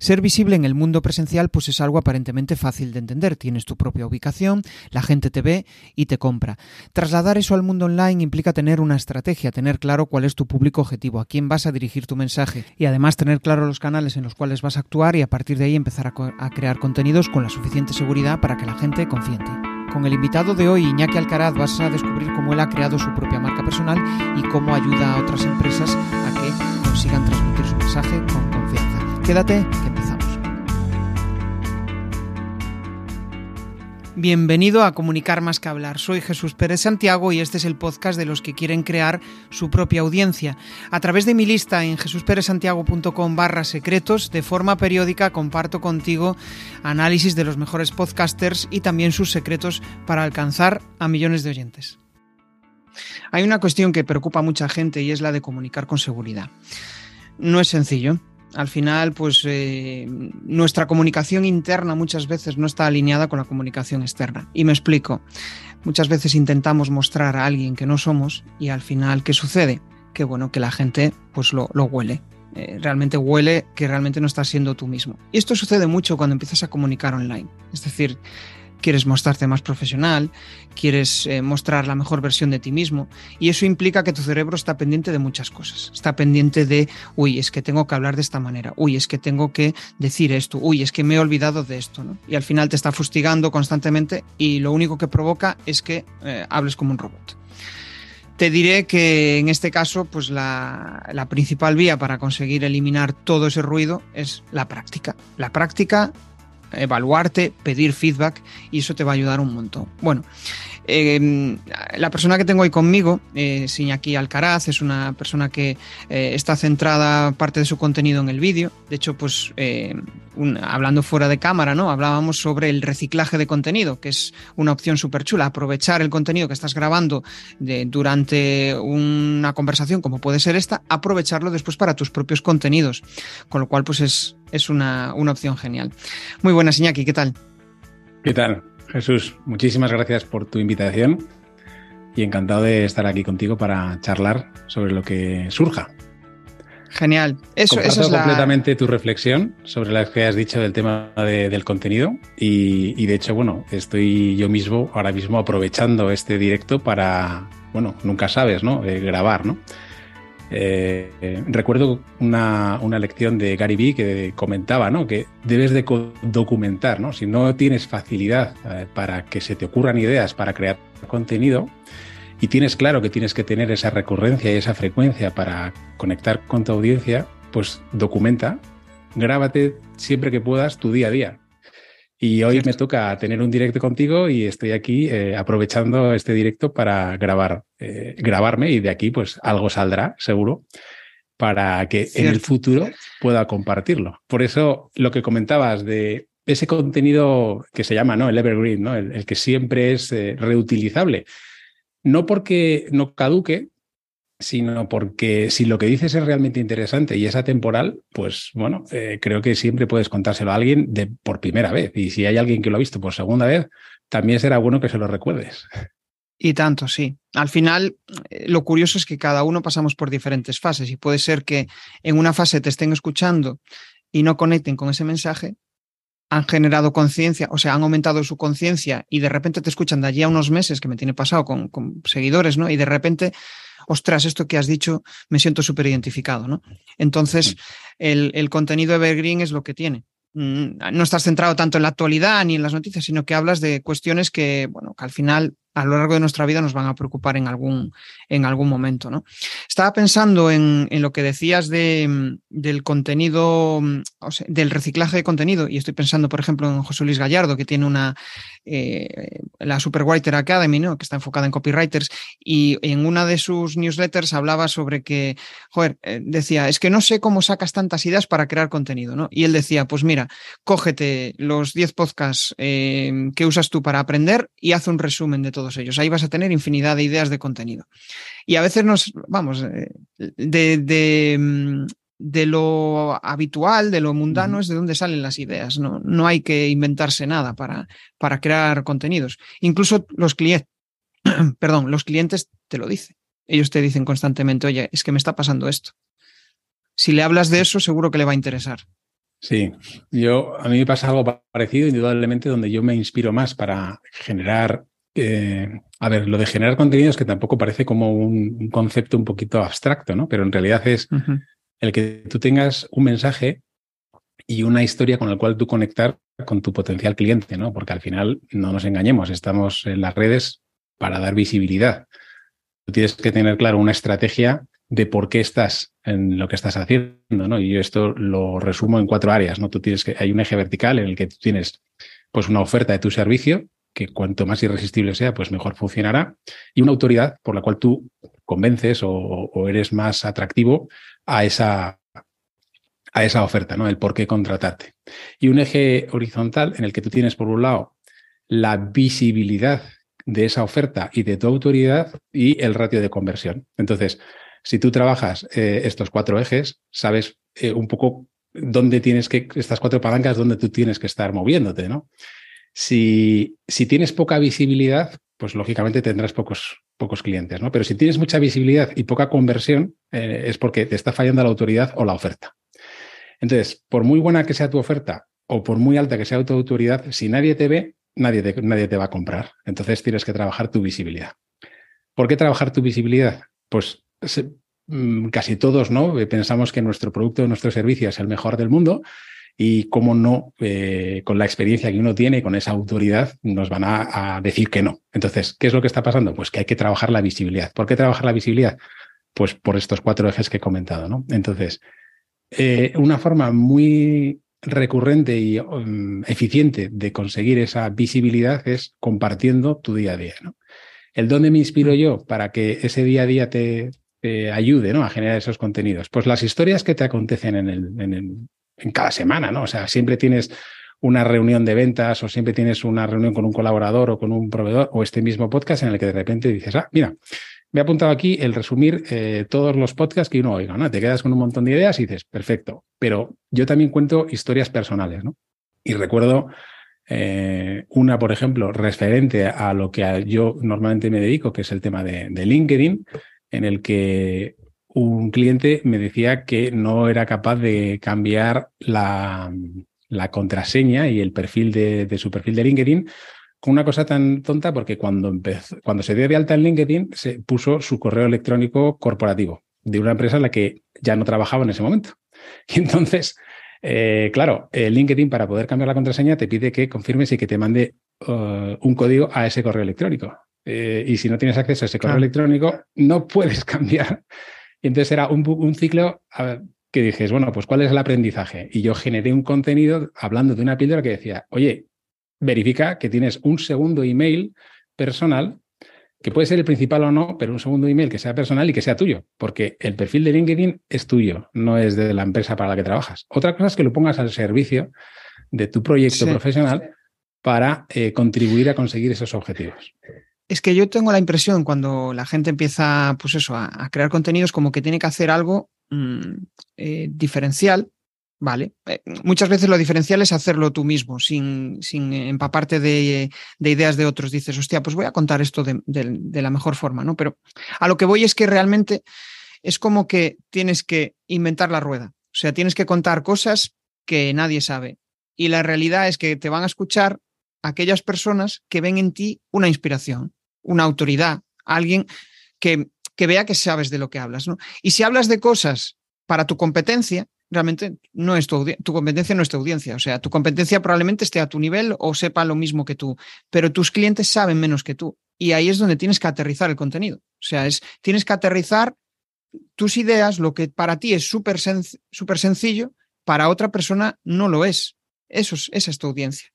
Ser visible en el mundo presencial pues es algo aparentemente fácil de entender. Tienes tu propia ubicación, la gente te ve y te compra. Trasladar eso al mundo online implica tener una estrategia, tener claro cuál es tu público objetivo, a quién vas a dirigir tu mensaje y además tener claro los canales en los cuales vas a actuar y a partir de ahí empezar a, crear contenidos con la suficiente seguridad para que la gente confíe en. Con el invitado de hoy, Iñaki Alcaraz, vas a descubrir cómo él ha creado su propia marca personal y cómo ayuda a otras empresas a que consigan transmitir su mensaje con. Quédate, que empezamos. Bienvenido a Comunicar más que hablar. Soy Jesús Pérez Santiago y este es el podcast de los que quieren crear su propia audiencia. A través de mi lista en jesusperezsantiago.com barra secretos, de forma periódica comparto contigo análisis de los mejores podcasters y también sus secretos para alcanzar a millones de oyentes. Hay una cuestión que preocupa a mucha gente y es la de comunicar con seguridad. No es sencillo. Al final, pues eh, nuestra comunicación interna muchas veces no está alineada con la comunicación externa. Y me explico. Muchas veces intentamos mostrar a alguien que no somos y al final, ¿qué sucede? Que bueno, que la gente pues lo, huele. Eh, realmente huele que realmente no estás siendo tú mismo. Y esto sucede mucho cuando empiezas a comunicar online. Es decir, quieres mostrarte más profesional, quieres eh, mostrar la mejor versión de ti mismo y eso implica que tu cerebro está pendiente de muchas cosas. Está pendiente de, uy, es que tengo que hablar de esta manera, uy, es que tengo que decir esto, uy, es que me he olvidado de esto, ¿no? Y al final te está fustigando constantemente y lo único que provoca es que eh, hables como un robot. Te diré que en este caso, pues la, la, principal vía para conseguir eliminar todo ese ruido es la práctica. La práctica evaluarte, pedir feedback y eso te va a ayudar un montón. Bueno, eh, la persona que tengo hoy conmigo, eh, Alcaraz, es una persona que eh, está centrada parte de su contenido en el vídeo. De hecho, pues eh, hablando fuera de cámara, ¿no? Hablábamos sobre el reciclaje de contenido, que es una opción súper chula. Aprovechar el contenido que estás grabando durante una conversación, como puede ser esta, aprovecharlo después para tus propios contenidos. Con lo cual, pues es, es una, una opción genial. Muy buenas, Iñaki, ¿qué tal? ¿Qué tal? Jesús, muchísimas gracias por tu invitación y encantado de estar aquí contigo para charlar sobre lo que surja. Genial. Eso, Comparto eso es completamente la... tu reflexión sobre lo que has dicho del tema de, del contenido y, y, de hecho, bueno, estoy yo mismo ahora mismo aprovechando este directo para, bueno, nunca sabes, ¿no? Eh, grabar, ¿no? Eh, recuerdo una, una, lección de Gary Vee que comentaba ¿no? que debes de documentar, ¿no? si no tienes facilidad eh, para que se te ocurran ideas para crear contenido y tienes claro que tienes que tener esa recurrencia y esa frecuencia para conectar con tu audiencia, pues documenta, grábate siempre que puedas tu día a día. Y hoy me toca tener un directo contigo y estoy aquí eh, aprovechando este directo para grabar, eh, grabarme y de aquí pues algo saldrá, seguro, para que Cierto. en el futuro pueda compartirlo. Por eso lo que comentabas de ese contenido que se llama ¿no? el evergreen, ¿no? el, el que siempre es eh, reutilizable. No porque no caduque, sino porque si lo que dices es realmente interesante y es atemporal, pues bueno, eh, creo que siempre puedes contárselo a alguien de por primera vez. Y si hay alguien que lo ha visto por segunda vez, también será bueno que se lo recuerdes. Y tanto, sí. Al final, eh, lo curioso es que cada uno pasamos por diferentes fases y puede ser que en una fase te estén escuchando y no conecten con ese mensaje, han generado conciencia, o sea, han aumentado su conciencia y de repente te escuchan de allí a unos meses, que me tiene pasado con, con seguidores, ¿no? Y de repente ostras, esto que has dicho me siento súper identificado, ¿no? Entonces, el, el, contenido evergreen es lo que tiene. Mm, no estás centrado tanto en la actualidad ni en las noticias, sino que hablas de cuestiones que, bueno, que al final a lo largo de nuestra vida nos van a preocupar en algún, en algún momento. ¿no? Estaba pensando en, en lo que decías de, del contenido, sea, del reciclaje de contenido, y estoy pensando, por ejemplo, en José Luis Gallardo, que tiene una, eh, la Superwriter Academy, ¿no? que está enfocada en copywriters, y en una de sus newsletters hablaba sobre que, joder, eh, decía, es que no sé cómo sacas tantas ideas para crear contenido, ¿no? Y él decía, pues mira, cógete los 10 podcasts eh, que usas tú para aprender y haz un resumen de todo todos ellos. Ahí vas a tener infinidad de ideas de contenido. Y a veces nos, vamos, eh, de, de, mm, de lo habitual, de lo mundano, uh -huh. es de donde salen las ideas. No, no hay que inventarse nada para, para crear contenidos. Incluso los clientes, perdón, los clientes te lo dicen. Ellos te dicen constantemente, oye, es que me está pasando esto. Si le hablas de eso, seguro que le va a interesar. Sí, yo a mí me pasa algo parecido, indudablemente, donde yo me inspiro más para generar. Eh, a ver, lo de generar contenidos que tampoco parece como un, concepto un poquito abstracto, ¿no? Pero en realidad es el que tú tengas un mensaje y una historia con la cual tú conectar con tu potencial cliente, ¿no? Porque al final, no nos engañemos, estamos en las redes para dar visibilidad. Tú tienes que tener claro una estrategia de por qué estás en lo que estás haciendo, ¿no? Y yo esto lo resumo en cuatro áreas, ¿no? Tú tienes que, hay un eje vertical en el que tú tienes pues una oferta de tu servicio, que cuanto más irresistible sea, pues mejor funcionará, y una autoridad por la cual tú convences o, eres más atractivo a esa, a esa oferta, ¿no? El por qué contratarte. Y un eje horizontal en el que tú tienes, por un lado, la visibilidad de esa oferta y de tu autoridad y el ratio de conversión. Entonces, si tú trabajas eh, estos cuatro ejes, sabes eh, un poco dónde tienes que, estas cuatro palancas, dónde tú tienes que estar moviéndote, ¿no? Si, tienes poca visibilidad, pues lógicamente tendrás pocos, pocos clientes, ¿no? Pero si tienes mucha visibilidad y poca conversión, eh, es porque te está fallando la autoridad o la oferta. Entonces, por muy buena que sea tu oferta o por muy alta que sea tu autoridad, si nadie te ve, nadie te, nadie te va a comprar. Entonces tienes que trabajar tu visibilidad. ¿Por qué trabajar tu visibilidad? Pues mm, casi todos no pensamos que nuestro producto, nuestro servicio es el mejor del mundo y cómo no, eh, con la experiencia que uno tiene, con esa autoridad, nos van a, decir que no. Entonces, ¿qué es lo que está pasando? Pues que hay que trabajar la visibilidad. ¿Por qué trabajar la visibilidad? Pues por estos cuatro ejes que he comentado, ¿no? Entonces, eh, una forma muy recurrente y um, eficiente de conseguir esa visibilidad es compartiendo tu día a día. ¿El dónde me inspiro yo para que ese día a día te, ayude ¿no? a generar esos contenidos? Pues las historias que te acontecen en, el, en cada semana, ¿no? O sea, siempre tienes una reunión de ventas o siempre tienes una reunión con un colaborador o con un proveedor o este mismo podcast en el que de repente dices, ah, mira, me he apuntado aquí el resumir eh, todos los podcasts que uno oiga, ¿no? Te quedas con un montón de ideas y dices, perfecto. Pero yo también cuento historias personales, ¿no? Y recuerdo eh, una, por ejemplo, referente a lo que yo normalmente me dedico, que es el tema de, LinkedIn, en el que un cliente me decía que no era capaz de cambiar la, contraseña y el perfil de, de su perfil de LinkedIn con una cosa tan tonta porque cuando, empezó, cuando se dio de alta en LinkedIn se puso su correo electrónico corporativo de una empresa en la que ya no trabajaba en ese momento. Y entonces, eh, claro, LinkedIn para poder cambiar la contraseña te pide que confirmes y que te mande uh, un código a ese correo electrónico. Eh, y si no tienes acceso a ese correo electrónico, no puedes cambiar. Y entonces era un, un ciclo que dices, bueno, pues ¿cuál es el aprendizaje? Y yo generé un contenido hablando de una píldora que decía, oye, verifica que tienes un segundo email personal, que puede ser el principal o no, pero un segundo email que sea personal y que sea tuyo, porque el perfil de LinkedIn es tuyo, no es de la empresa para la que trabajas. Otra cosa es que lo pongas al servicio de tu proyecto profesional para eh, contribuir a conseguir esos objetivos. Es que yo tengo la impresión cuando la gente empieza, pues eso, a, crear contenidos como que tiene que hacer algo mm, eh, diferencial Vale. Eh, muchas veces lo diferencial es hacerlo tú mismo, sin, sin empaparte de, de, ideas de otros. Dices, hostia, pues voy a contar esto de, de, la mejor forma, ¿no? Pero a lo que voy es que realmente es como que tienes que inventar la rueda. O sea, tienes que contar cosas que nadie sabe. Y la realidad es que te van a escuchar aquellas personas que ven en ti una inspiración, una autoridad, alguien que, que vea que sabes de lo que hablas, ¿no? Y si hablas de cosas para tu competencia, realmente no es tu, tu competencia, no es tu audiencia. O sea, tu competencia probablemente esté a tu nivel o sepa lo mismo que tú, pero tus clientes saben menos que tú. Y ahí es donde tienes que aterrizar el contenido. O sea, es, tienes que aterrizar tus ideas, lo que para ti es súper sencillo, para otra persona no lo es. Eso es. Esa es tu audiencia.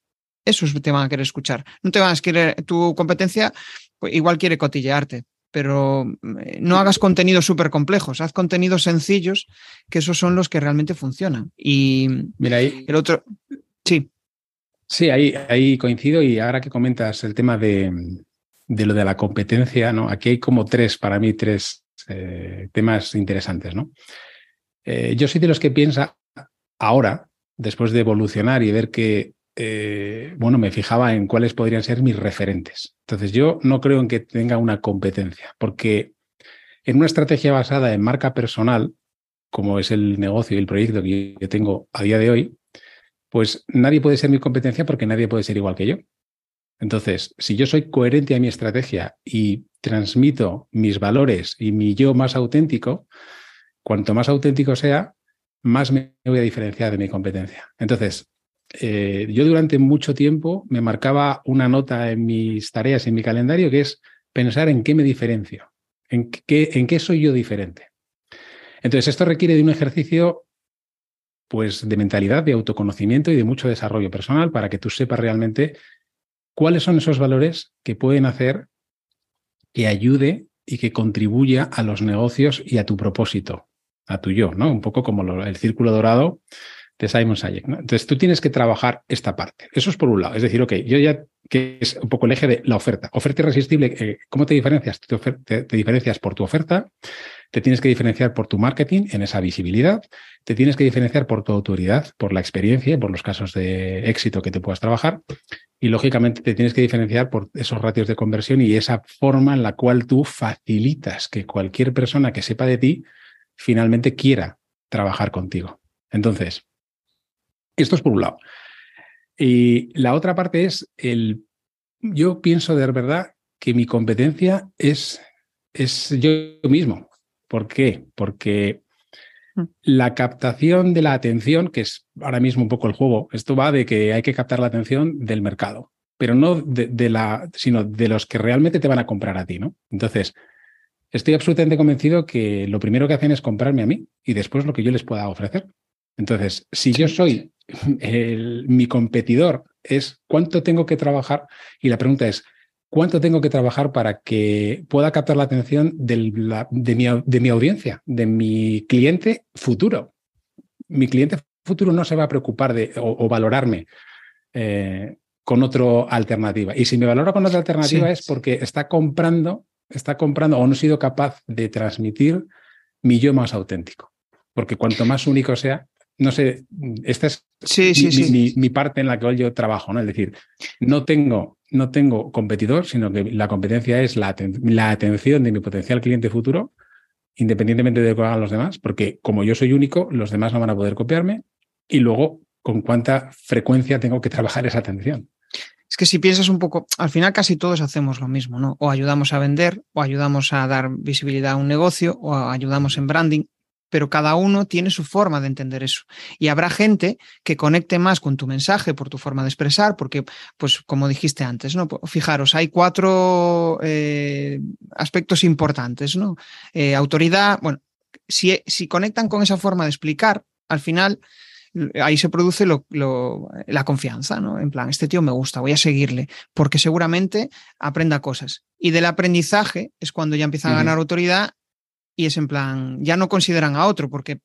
Eso te van a querer escuchar. No te van a querer, tu competencia pues, igual quiere cotillearte, pero eh, no hagas contenidos súper complejos, haz contenidos sencillos, que esos son los que realmente funcionan. Y Mira, ahí, el otro, sí. Sí, ahí, ahí coincido y ahora que comentas el tema de, lo de la competencia, ¿no? Aquí hay como tres, para mí, tres eh, temas interesantes, ¿no? Eh, yo soy de los que piensa ahora, después de evolucionar y ver que eh, bueno, me fijaba en cuáles podrían ser mis referentes. Entonces, yo no creo en que tenga una competencia, porque en una estrategia basada en marca personal, como es el negocio y el proyecto que yo tengo a día de hoy, pues nadie puede ser mi competencia porque nadie puede ser igual que yo. Entonces, si yo soy coherente a mi estrategia y transmito mis valores y mi yo más auténtico, cuanto más auténtico sea, más me voy a diferenciar de mi competencia. Entonces, eh, yo durante mucho tiempo me marcaba una nota en mis tareas, en mi calendario, que es pensar en qué me diferencio, en qué, soy yo diferente. Entonces, esto requiere de un ejercicio pues, de mentalidad, de autoconocimiento y de mucho desarrollo personal para que tú sepas realmente cuáles son esos valores que pueden hacer que ayude y que contribuya a los negocios y a tu propósito, a tu yo, ¿no? Un poco como el círculo dorado de Simon Sayek. Entonces tú tienes que trabajar esta parte. Eso es por un lado. Es decir, ok, yo ya, que es un poco el eje de la oferta. Oferta irresistible, eh, ¿cómo te diferencias? Te, te, diferencias por tu oferta, te tienes que diferenciar por tu marketing en esa visibilidad, te tienes que diferenciar por tu autoridad, por la experiencia, por los casos de éxito que te puedas trabajar y lógicamente te tienes que diferenciar por esos ratios de conversión y esa forma en la cual tú facilitas que cualquier persona que sepa de ti finalmente quiera trabajar contigo. Entonces, esto es por un lado. Y la otra parte es el, yo pienso de verdad que mi competencia es, es yo mismo. ¿Por qué? Porque mm. la captación de la atención, que es ahora mismo un poco el juego, esto va de que hay que captar la atención del mercado, pero no de, de, la, sino de los que realmente te van a comprar a ti, ¿no? Entonces, estoy absolutamente convencido que lo primero que hacen es comprarme a mí y después lo que yo les pueda ofrecer. Entonces, si yo soy el, mi competidor, es cuánto tengo que trabajar y la pregunta es, ¿cuánto tengo que trabajar para que pueda captar la atención del, la, de, mi, de, mi, audiencia, de mi cliente futuro? Mi cliente futuro no se va a preocupar de o, o valorarme eh, con otra alternativa. Y si me valora con otra alternativa sí. es porque está comprando, está comprando o no he sido capaz de transmitir mi yo más auténtico. Porque cuanto más único sea, no sé, esta es sí, mi, sí. Mi, mi, parte en la que yo trabajo, ¿no? Es decir, no tengo, no tengo competidor, sino que la competencia es la, la atención de mi potencial cliente futuro, independientemente de lo que hagan los demás, porque como yo soy único, los demás no van a poder copiarme, y luego con cuánta frecuencia tengo que trabajar esa atención. Es que si piensas un poco, al final casi todos hacemos lo mismo, ¿no? O ayudamos a vender, o ayudamos a dar visibilidad a un negocio, o ayudamos en branding, pero cada uno tiene su forma de entender eso. Y habrá gente que conecte más con tu mensaje por tu forma de expresar, porque, pues, como dijiste antes, ¿no? Fijaros, hay cuatro eh, aspectos importantes, ¿no? Eh, autoridad, bueno, si, si conectan con esa forma de explicar, al final ahí se produce lo, lo, la confianza, ¿no? En plan, este tío me gusta, voy a seguirle, porque seguramente aprenda cosas. Y del aprendizaje es cuando ya empiezan a ganar autoridad y es en plan, ya no consideran a otro porque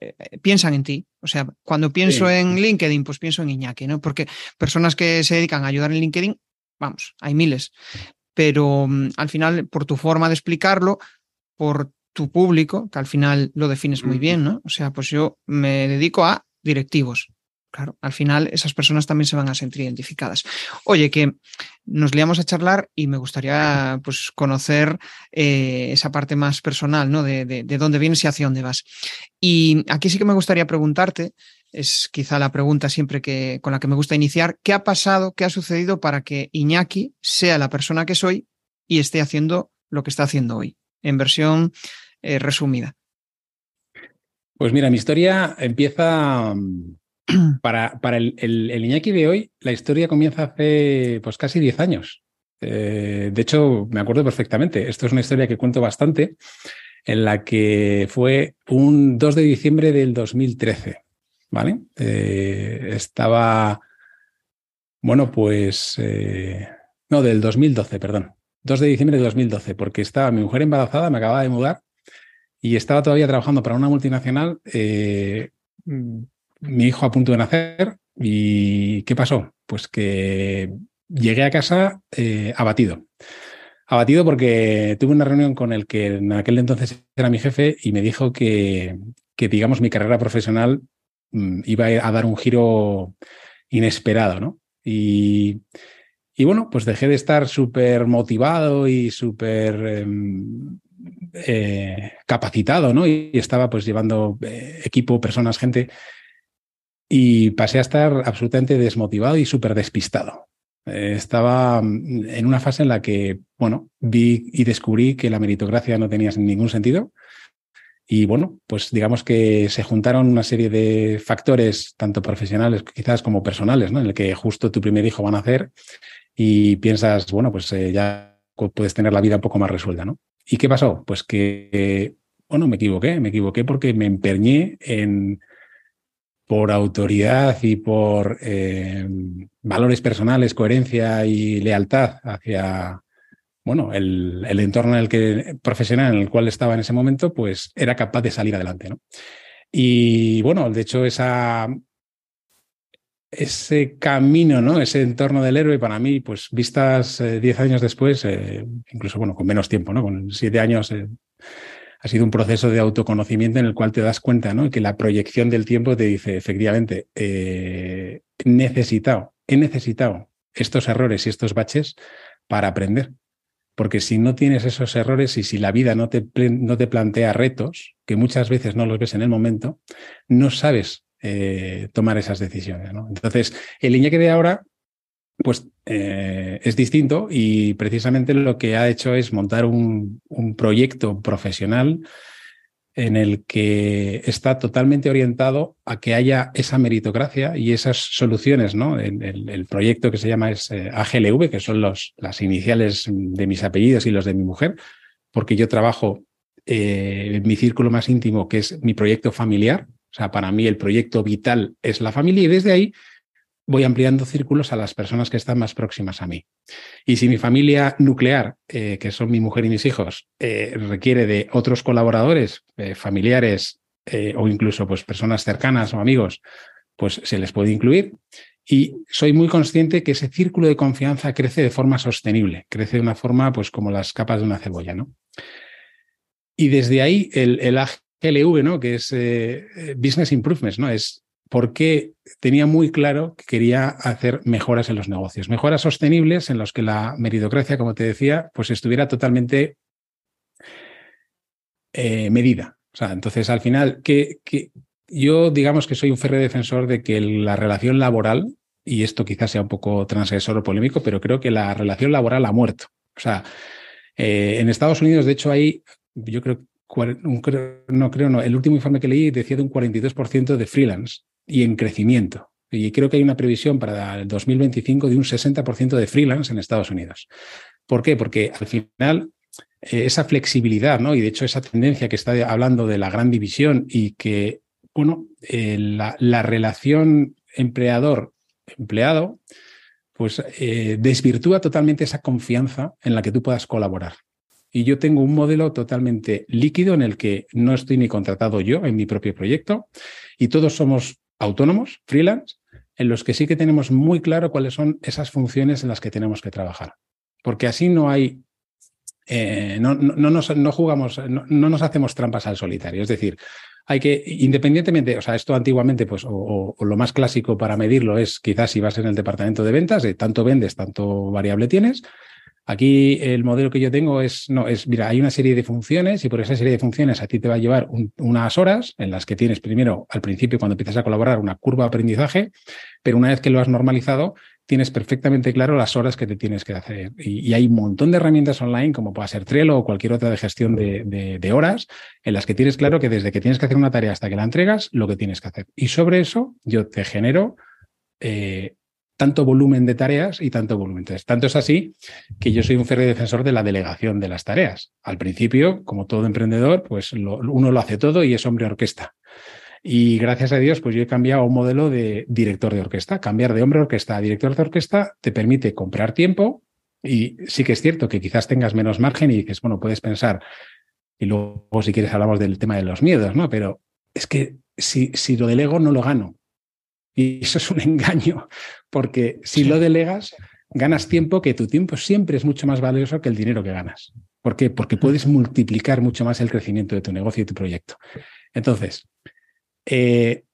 eh, piensan en ti. O sea, cuando pienso sí. en LinkedIn, pues pienso en Iñaki, ¿no? Porque personas que se dedican a ayudar en LinkedIn, vamos, hay miles. Pero um, al final, por tu forma de explicarlo, por tu público, que al final lo defines muy bien, ¿no? O sea, pues yo me dedico a directivos. Claro, al final esas personas también se van a sentir identificadas. Oye, que nos liamos a charlar y me gustaría pues conocer eh, esa parte más personal, ¿no? De, de, de, dónde vienes y hacia dónde vas. Y aquí sí que me gustaría preguntarte, es quizá la pregunta siempre que con la que me gusta iniciar, ¿qué ha pasado, qué ha sucedido para que Iñaki sea la persona que soy y esté haciendo lo que está haciendo hoy? En versión eh, resumida. Pues mira, mi historia empieza para, el, el, el, Iñaki de hoy, la historia comienza hace pues casi 10 años. Eh, de hecho, me acuerdo perfectamente. Esto es una historia que cuento bastante, en la que fue un 2 de diciembre del 2013. ¿Vale? Eh, estaba. Bueno, pues. Eh, no, del 2012, perdón. 2 de diciembre del 2012, porque estaba mi mujer embarazada, me acababa de mudar y estaba todavía trabajando para una multinacional mi hijo a punto de nacer y ¿qué pasó? Pues que llegué a casa eh, abatido. Abatido porque tuve una reunión con el que en aquel entonces era mi jefe y me dijo que, que digamos, mi carrera profesional mmm, iba a dar un giro inesperado, ¿no? Y, y bueno, pues dejé de estar súper motivado y súper eh, eh, capacitado, ¿no? Y estaba pues llevando eh, equipo, personas, gente y pasé a estar absolutamente desmotivado y súper despistado. Eh, estaba mm, en una fase en la que, bueno, vi y descubrí que la meritocracia no tenía ningún sentido. Y bueno, pues digamos que se juntaron una serie de factores, tanto profesionales quizás como personales, ¿no? En el que justo tu primer hijo van a hacer y piensas, bueno, pues eh, ya puedes tener la vida un poco más resuelta, ¿no? ¿Y qué pasó? Pues que, bueno, me equivoqué, me equivoqué porque me empeñé en, por autoridad y por eh, valores personales, coherencia y lealtad hacia bueno, el, entorno en el que, profesional en el cual estaba en ese momento, pues era capaz de salir adelante. ¿no? Y bueno, de hecho, esa, ese camino, ¿no? Ese entorno del héroe, para mí, pues vistas eh, diez años después, eh, incluso bueno, con menos tiempo, ¿no? Con siete años ha sido un proceso de autoconocimiento en el cual te das cuenta ¿no? que la proyección del tiempo te dice, efectivamente, eh, necesitado, he necesitado estos errores y estos baches para aprender. Porque si no tienes esos errores y si la vida no te, no te plantea retos, que muchas veces no los ves en el momento, no sabes eh, tomar esas decisiones. ¿no? Entonces, el Iñaki de ahora pues eh, es distinto y precisamente lo que ha hecho es montar un, proyecto profesional en el que está totalmente orientado a que haya esa meritocracia y esas soluciones, ¿no? El, proyecto que se llama es eh, AGLV, que son las iniciales de mis apellidos y los de mi mujer, porque yo trabajo eh, en mi círculo más íntimo, que es mi proyecto familiar. O sea, para mí el proyecto vital es la familia y desde ahí voy ampliando círculos a las personas que están más próximas a mí. Y si mi familia nuclear, eh, que son mi mujer y mis hijos, eh, requiere de otros colaboradores, eh, familiares o incluso pues, personas cercanas o amigos, pues se les puede incluir. Y soy muy consciente que ese círculo de confianza crece de forma sostenible, crece de una forma pues como las capas de una cebolla, ¿no? Y desde ahí el, el AGLV, ¿no? Que es Business Improvements, ¿no? Es porque tenía muy claro que quería hacer mejoras en los negocios, mejoras sostenibles en los que la meritocracia, como te decía, pues estuviera totalmente eh, medida. O sea, entonces al final, que, yo digamos que soy un férreo defensor de que la relación laboral, y esto quizás sea un poco transgresor o polémico, pero creo que la relación laboral ha muerto. O sea, eh, en Estados Unidos, de hecho, hay, yo creo, no creo, no, el último informe que leí decía de un 42% de freelance y en crecimiento. Y creo que hay una previsión para el 2025 de un 60% de freelance en Estados Unidos. ¿Por qué? Porque al final eh, esa flexibilidad, ¿no? Y de hecho esa tendencia que está hablando de la gran división y que, bueno, eh, la, relación empleador-empleado, pues eh, desvirtúa totalmente esa confianza en la que tú puedas colaborar. Y yo tengo un modelo totalmente líquido en el que no estoy ni contratado yo en mi propio proyecto y todos somos autónomos, freelance, en los que sí que tenemos muy claro cuáles son esas funciones en las que tenemos que trabajar. Porque así no hay, eh, no, no, nos, no jugamos, no, nos hacemos trampas al solitario. Es decir, hay que, independientemente, o sea, esto antiguamente, pues, o, lo más clásico para medirlo es quizás si vas en el departamento de ventas, de tanto vendes, tanto variable tienes, Aquí el modelo que yo tengo es, no, es, mira, hay una serie de funciones y por esa serie de funciones a ti te va a llevar unas horas en las que tienes primero, al principio, cuando empiezas a colaborar, una curva de aprendizaje, pero una vez que lo has normalizado, tienes perfectamente claro las horas que te tienes que hacer. Y, hay un montón de herramientas online, como puede ser Trello o cualquier otra de gestión de, horas, en las que tienes claro que desde que tienes que hacer una tarea hasta que la entregas, lo que tienes que hacer. Y sobre eso yo te genero eh, tanto volumen de tareas y tanto volumen. tanto es así que yo soy un férreo defensor de la delegación de las tareas. Al principio, como todo emprendedor, pues uno lo hace todo y es hombre orquesta. Y gracias a Dios, pues yo he cambiado un modelo de director de orquesta. Cambiar de hombre orquesta a director de orquesta te permite comprar tiempo y sí que es cierto que quizás tengas menos margen y dices, bueno, puedes pensar, y luego si quieres hablamos del tema de los miedos, ¿no? Pero es que si, si lo delego no lo gano. Y eso es un engaño, porque si lo delegas, ganas tiempo, que tu tiempo siempre es mucho más valioso que el dinero que ganas. ¿Por qué? Porque puedes multiplicar mucho más el crecimiento de tu negocio y tu proyecto. Entonces, eh,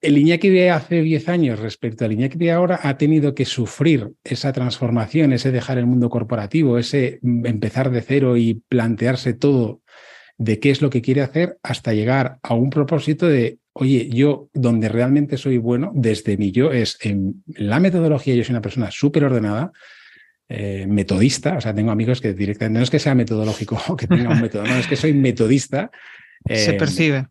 el Iñaki de hace 10 años respecto al Iñaki de ahora ha tenido que sufrir esa transformación, ese dejar el mundo corporativo, ese empezar de cero y plantearse todo de qué es lo que quiere hacer hasta llegar a un propósito de oye, yo donde realmente soy bueno, desde mi yo, es en la metodología, yo soy una persona súper ordenada, eh, metodista, o sea, tengo amigos que directamente, no es que sea metodológico o que tenga un método, no, es que soy metodista. Se eh, percibe.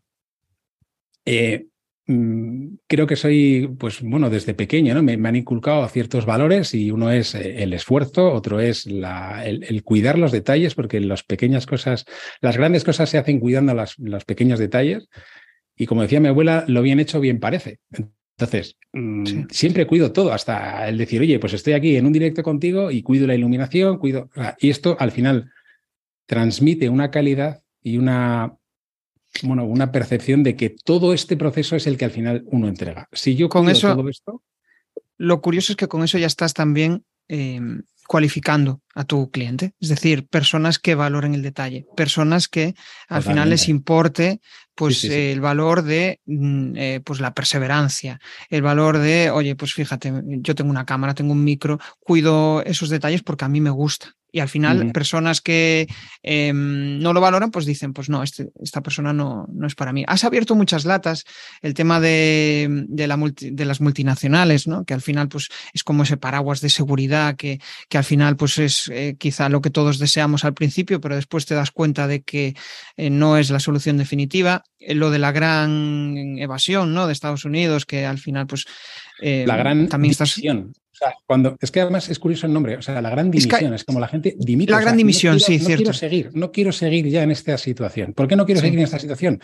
Eh, mm, creo que soy, pues bueno, desde pequeño, ¿no? Me, han inculcado ciertos valores y uno es el esfuerzo, otro es la, el, cuidar los detalles, porque las pequeñas cosas, las grandes cosas se hacen cuidando los pequeños detalles. Y como decía mi abuela, lo bien hecho bien parece. Entonces, mm, siempre cuido todo, hasta el decir, oye, pues estoy aquí en un directo contigo y cuido la iluminación, cuido. Y esto al final transmite una calidad y una, bueno, una percepción de que todo este proceso es el que al final uno entrega. Si yo con eso, todo esto. Lo curioso es que con eso ya estás también em, cualificando a tu cliente, es decir, personas que valoren el detalle, personas que al final les importe pues el valor de mm, eh, pues la perseverancia, el valor de, oye, pues fíjate, yo tengo una cámara, tengo un micro, cuido esos detalles porque a mí me gusta. Y al final, personas que em, no lo valoran, pues dicen, pues no, este, esta persona no, no, es para mí. Has abierto muchas latas, el tema de, de, la de las multinacionales, ¿no? que al final pues, es como ese paraguas de seguridad, que, que al final pues, es eh, quizá lo que todos deseamos al principio, pero después te das cuenta de que eh, no es la solución definitiva. Eh, lo de la gran evasión ¿no? de Estados Unidos, que al final pues... la gran también estás cuando, es que además es curioso el nombre, o sea, la gran dimisión, es, como la gente dimite. La gran dimisión, sí, no cierto. quiero seguir, no quiero seguir ya en esta situación. ¿Por qué no quiero seguir en esta situación?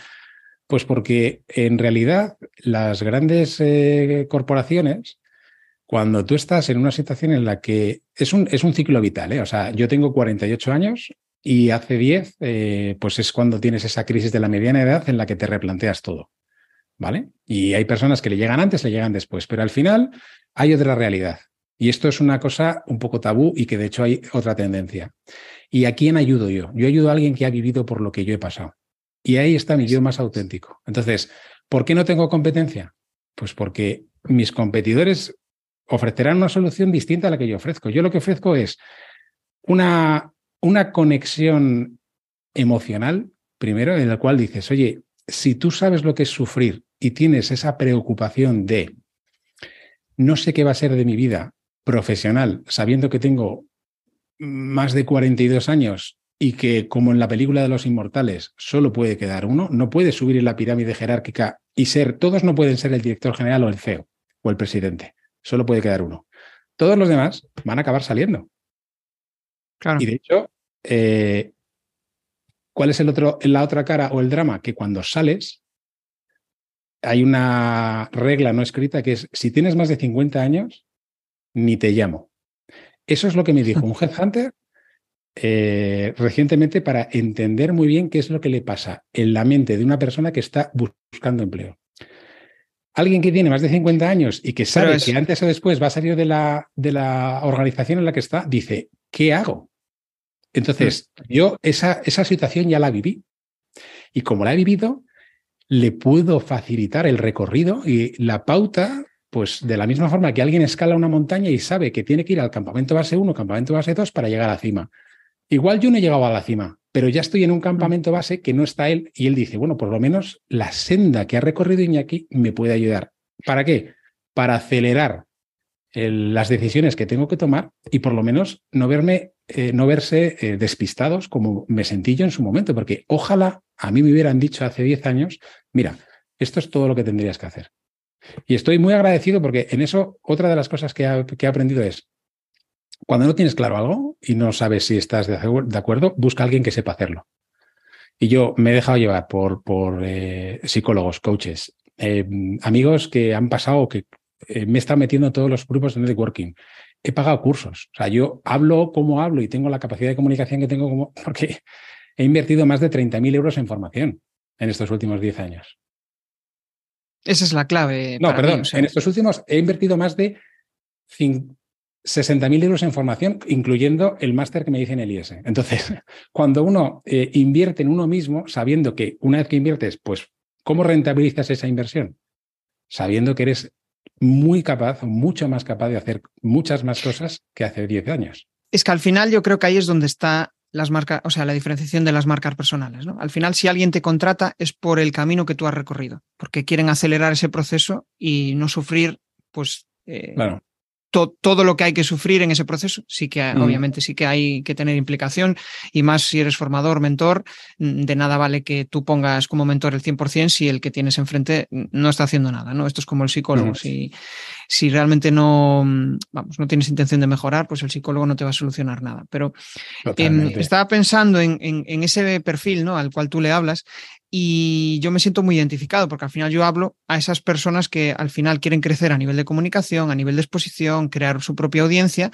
Pues porque en realidad las grandes eh, corporaciones, cuando tú estás en una situación en la que es un, es un ciclo vital, ¿eh? o sea, yo tengo 48 años y hace 10, eh, pues es cuando tienes esa crisis de la mediana edad en la que te replanteas todo. ¿Vale? Y hay personas que le llegan antes, le llegan después, pero al final hay otra realidad. Y esto es una cosa un poco tabú y que de hecho hay otra tendencia. ¿Y a quién ayudo yo? Yo ayudo a alguien que ha vivido por lo que yo he pasado. Y ahí está mi yo más auténtico. Entonces, ¿por qué no tengo competencia? Pues porque mis competidores ofrecerán una solución distinta a la que yo ofrezco. Yo lo que ofrezco es una, una conexión emocional, primero, en la cual dices, oye, si tú sabes lo que es sufrir y tienes esa preocupación de no sé qué va a ser de mi vida profesional, sabiendo que tengo más de 42 años y que, como en la película de los inmortales, solo puede quedar uno, no puede subir en la pirámide jerárquica y ser, todos no pueden ser el director general o el CEO o el presidente, solo puede quedar uno. Todos los demás van a acabar saliendo. Claro. Y de hecho, eh, ¿cuál es el otro, la otra cara o el drama? Que cuando sales, hay una regla no escrita que es, si tienes más de 50 años, ni te llamo. Eso es lo que me dijo un headhunter eh, recientemente para entender muy bien qué es lo que le pasa en la mente de una persona que está buscando empleo. Alguien que tiene más de 50 años y que sabe que antes o después va a salir de la, de la organización en la que está, dice, ¿qué hago? Entonces, mm. yo esa, esa situación ya la viví. Y como la he vivido, le puedo facilitar el recorrido y la pauta, pues de la misma forma que alguien escala una montaña y sabe que tiene que ir al campamento base 1, campamento base 2 para llegar a la cima. Igual yo no he llegado a la cima, pero ya estoy en un campamento base que no está él y él dice, bueno, por lo menos la senda que ha recorrido Iñaki me puede ayudar. ¿Para qué? Para acelerar las decisiones que tengo que tomar y por lo menos no verme, eh, no verse eh, despistados como me sentí yo en su momento, porque ojalá a mí me hubieran dicho hace 10 años, mira, esto es todo lo que tendrías que hacer. Y estoy muy agradecido porque en eso otra de las cosas que, he aprendido es, cuando no tienes claro algo y no sabes si estás de acuerdo, busca a alguien que sepa hacerlo. Y yo me he dejado llevar por, por eh, psicólogos, coaches, amigos que han pasado, que eh, me está metiendo en todos los grupos de networking. He pagado cursos. O sea, yo hablo como hablo y tengo la capacidad de comunicación que tengo como, porque he invertido más de 30.000 euros en formación en estos últimos 10 años. Esa es la clave. No, perdón. En estos últimos he invertido más de 60.000 euros en formación, incluyendo el máster que me dice en el IS. Entonces, cuando uno eh, invierte en uno mismo, sabiendo que una vez que inviertes, pues, ¿cómo rentabilizas esa inversión? Sabiendo que eres muy capaz, mucho más capaz de hacer muchas más cosas que hace 10 años. Es que al final yo creo que ahí es donde está las marcas, o sea, la diferenciación de las marcas personales. ¿no? Al final, si alguien te contrata es por el camino que tú has recorrido, porque quieren acelerar ese proceso y no sufrir, pues, eh, todo lo que hay que sufrir en ese proceso. Sí que, mm. obviamente, sí que hay que tener implicación y más si eres formador, mentor, mm, de nada vale que tú pongas como mentor el 100% si el que tienes enfrente no está haciendo nada, ¿no? Esto es como el psicólogo. Si, si realmente no, vamos, no tienes intención de mejorar, pues el psicólogo no te va a solucionar nada. Pero em, estaba pensando en, en, ese perfil, ¿no? Al cual tú le hablas y yo me siento muy identificado porque al final yo hablo a esas personas que al final quieren crecer a nivel de comunicación, a nivel de exposición, crear su propia audiencia,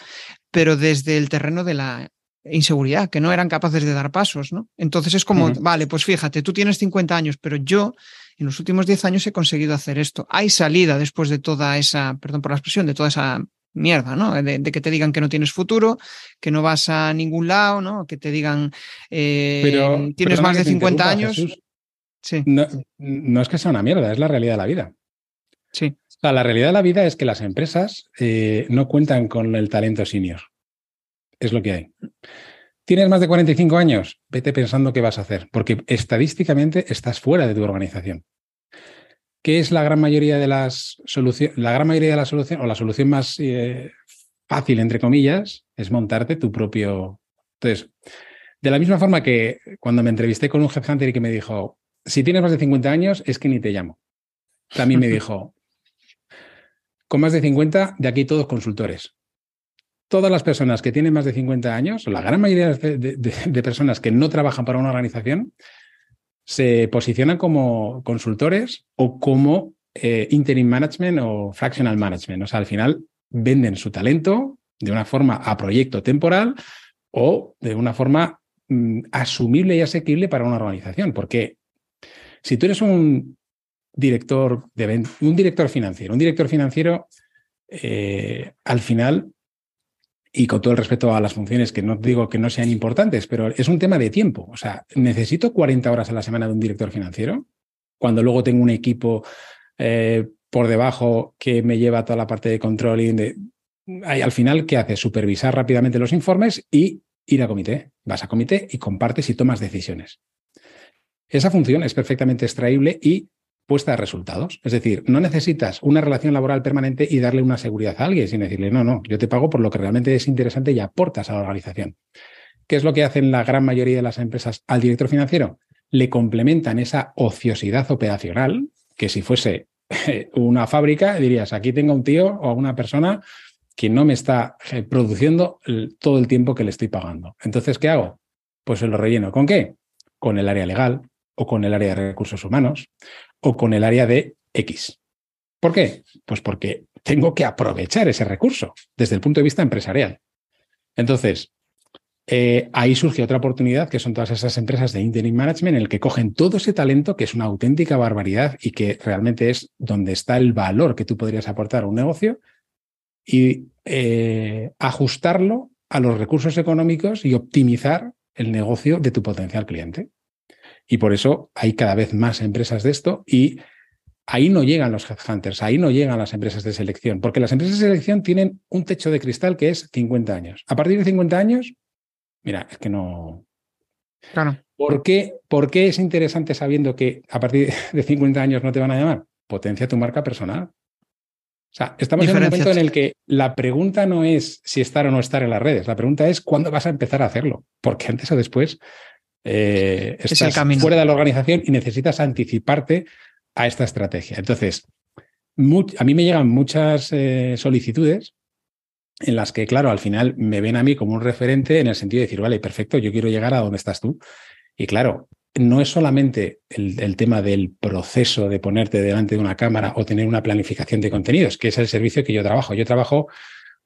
pero desde el terreno de la inseguridad, que no eran capaces de dar pasos, ¿no? Entonces es como, vale, pues fíjate, tú tienes 50 años, pero yo en los últimos 10 años he conseguido hacer esto. Hay salida después de toda esa, perdón por la expresión, de toda esa mierda, ¿no? De, que te digan que no tienes futuro, que no vas a ningún lado, ¿no? Que te digan, eh, tienes más de 50 años. No, es que sea una mierda, es la realidad de la vida. Sí. la realidad de la vida es que las empresas eh, no cuentan con el talento senior. Es lo que hay. ¿Tienes más de 45 años? Vete pensando qué vas a hacer, porque estadísticamente estás fuera de tu organización. ¿Qué es la gran mayoría de las soluciones? La gran mayoría de las soluciones, o la solución más eh, fácil, entre comillas, es montarte tu propio. Entonces, de la misma forma que cuando me entrevisté con un headhunter y que me dijo, si tienes más de 50 años, es que ni te llamo. También me dijo, con más de 50, de aquí todos consultores. Todas las personas que tienen más de 50 años, la gran mayoría de, personas que no trabajan para una organización, se posicionan como consultores o como eh, interim management o fractional management. O sea, al final venden su talento de una forma a proyecto temporal o de una forma mm, asumible y asequible para una organización, porque si tú eres un director de un director financiero, un director financiero, eh, al final, y con todo el respeto a las funciones que no digo que no sean importantes, pero es un tema de tiempo. O sea, necesito 40 horas a la semana de un director financiero, cuando luego tengo un equipo eh, por debajo que me lleva toda la parte de controlling. De, al final, ¿qué haces? Supervisar rápidamente los informes y ir a comité. Vas a comité y compartes y tomas decisiones. Esa función es perfectamente extraíble y puesta a resultados. Es decir, no necesitas una relación laboral permanente y darle una seguridad a alguien sin decirle, no, no, yo te pago por lo que realmente es interesante y aportas a la organización. ¿Qué es lo que hacen la gran mayoría de las empresas al director financiero? Le complementan esa ociosidad operacional, que si fuese una fábrica, dirías, aquí tengo un tío o una persona que no me está eh, produciendo todo el tiempo que le estoy pagando. Entonces, ¿qué hago? Pues se lo relleno. ¿Con qué? Con el área legal, o con el área de recursos humanos o con el área de X. ¿Por qué? Pues porque tengo que aprovechar ese recurso desde el punto de vista empresarial. Entonces, eh, ahí surge otra oportunidad que son todas esas empresas de interim management en el que cogen todo ese talento que es una auténtica barbaridad y que realmente es donde está el valor que tú podrías aportar a un negocio y eh, ajustarlo a los recursos económicos y optimizar el negocio de tu potencial cliente. Y por eso hay cada vez más empresas de esto y ahí no llegan los headhunters, ahí no llegan las empresas de selección, porque las empresas de selección tienen un techo de cristal que es 50 años. A partir de 50 años, mira, es que no... Claro. ¿Por qué, ¿Por qué es interesante sabiendo que a partir de 50 años no te van a llamar? Potencia tu marca personal. O sea, estamos en un momento en el que la pregunta no es si estar o no estar en las redes, la pregunta es cuándo vas a empezar a hacerlo, porque antes o después eh, estás fuera de la organización y necesitas anticiparte a esta estrategia. Entonces, a mí me llegan muchas eh, solicitudes en las que, claro, al final me ven a mí como un referente en el sentido de decir, vale, perfecto, yo quiero llegar a donde estás tú. Y claro, no es solamente el, el, tema del proceso de ponerte delante de una cámara o tener una planificación de contenidos, que es el servicio que yo trabajo. Yo trabajo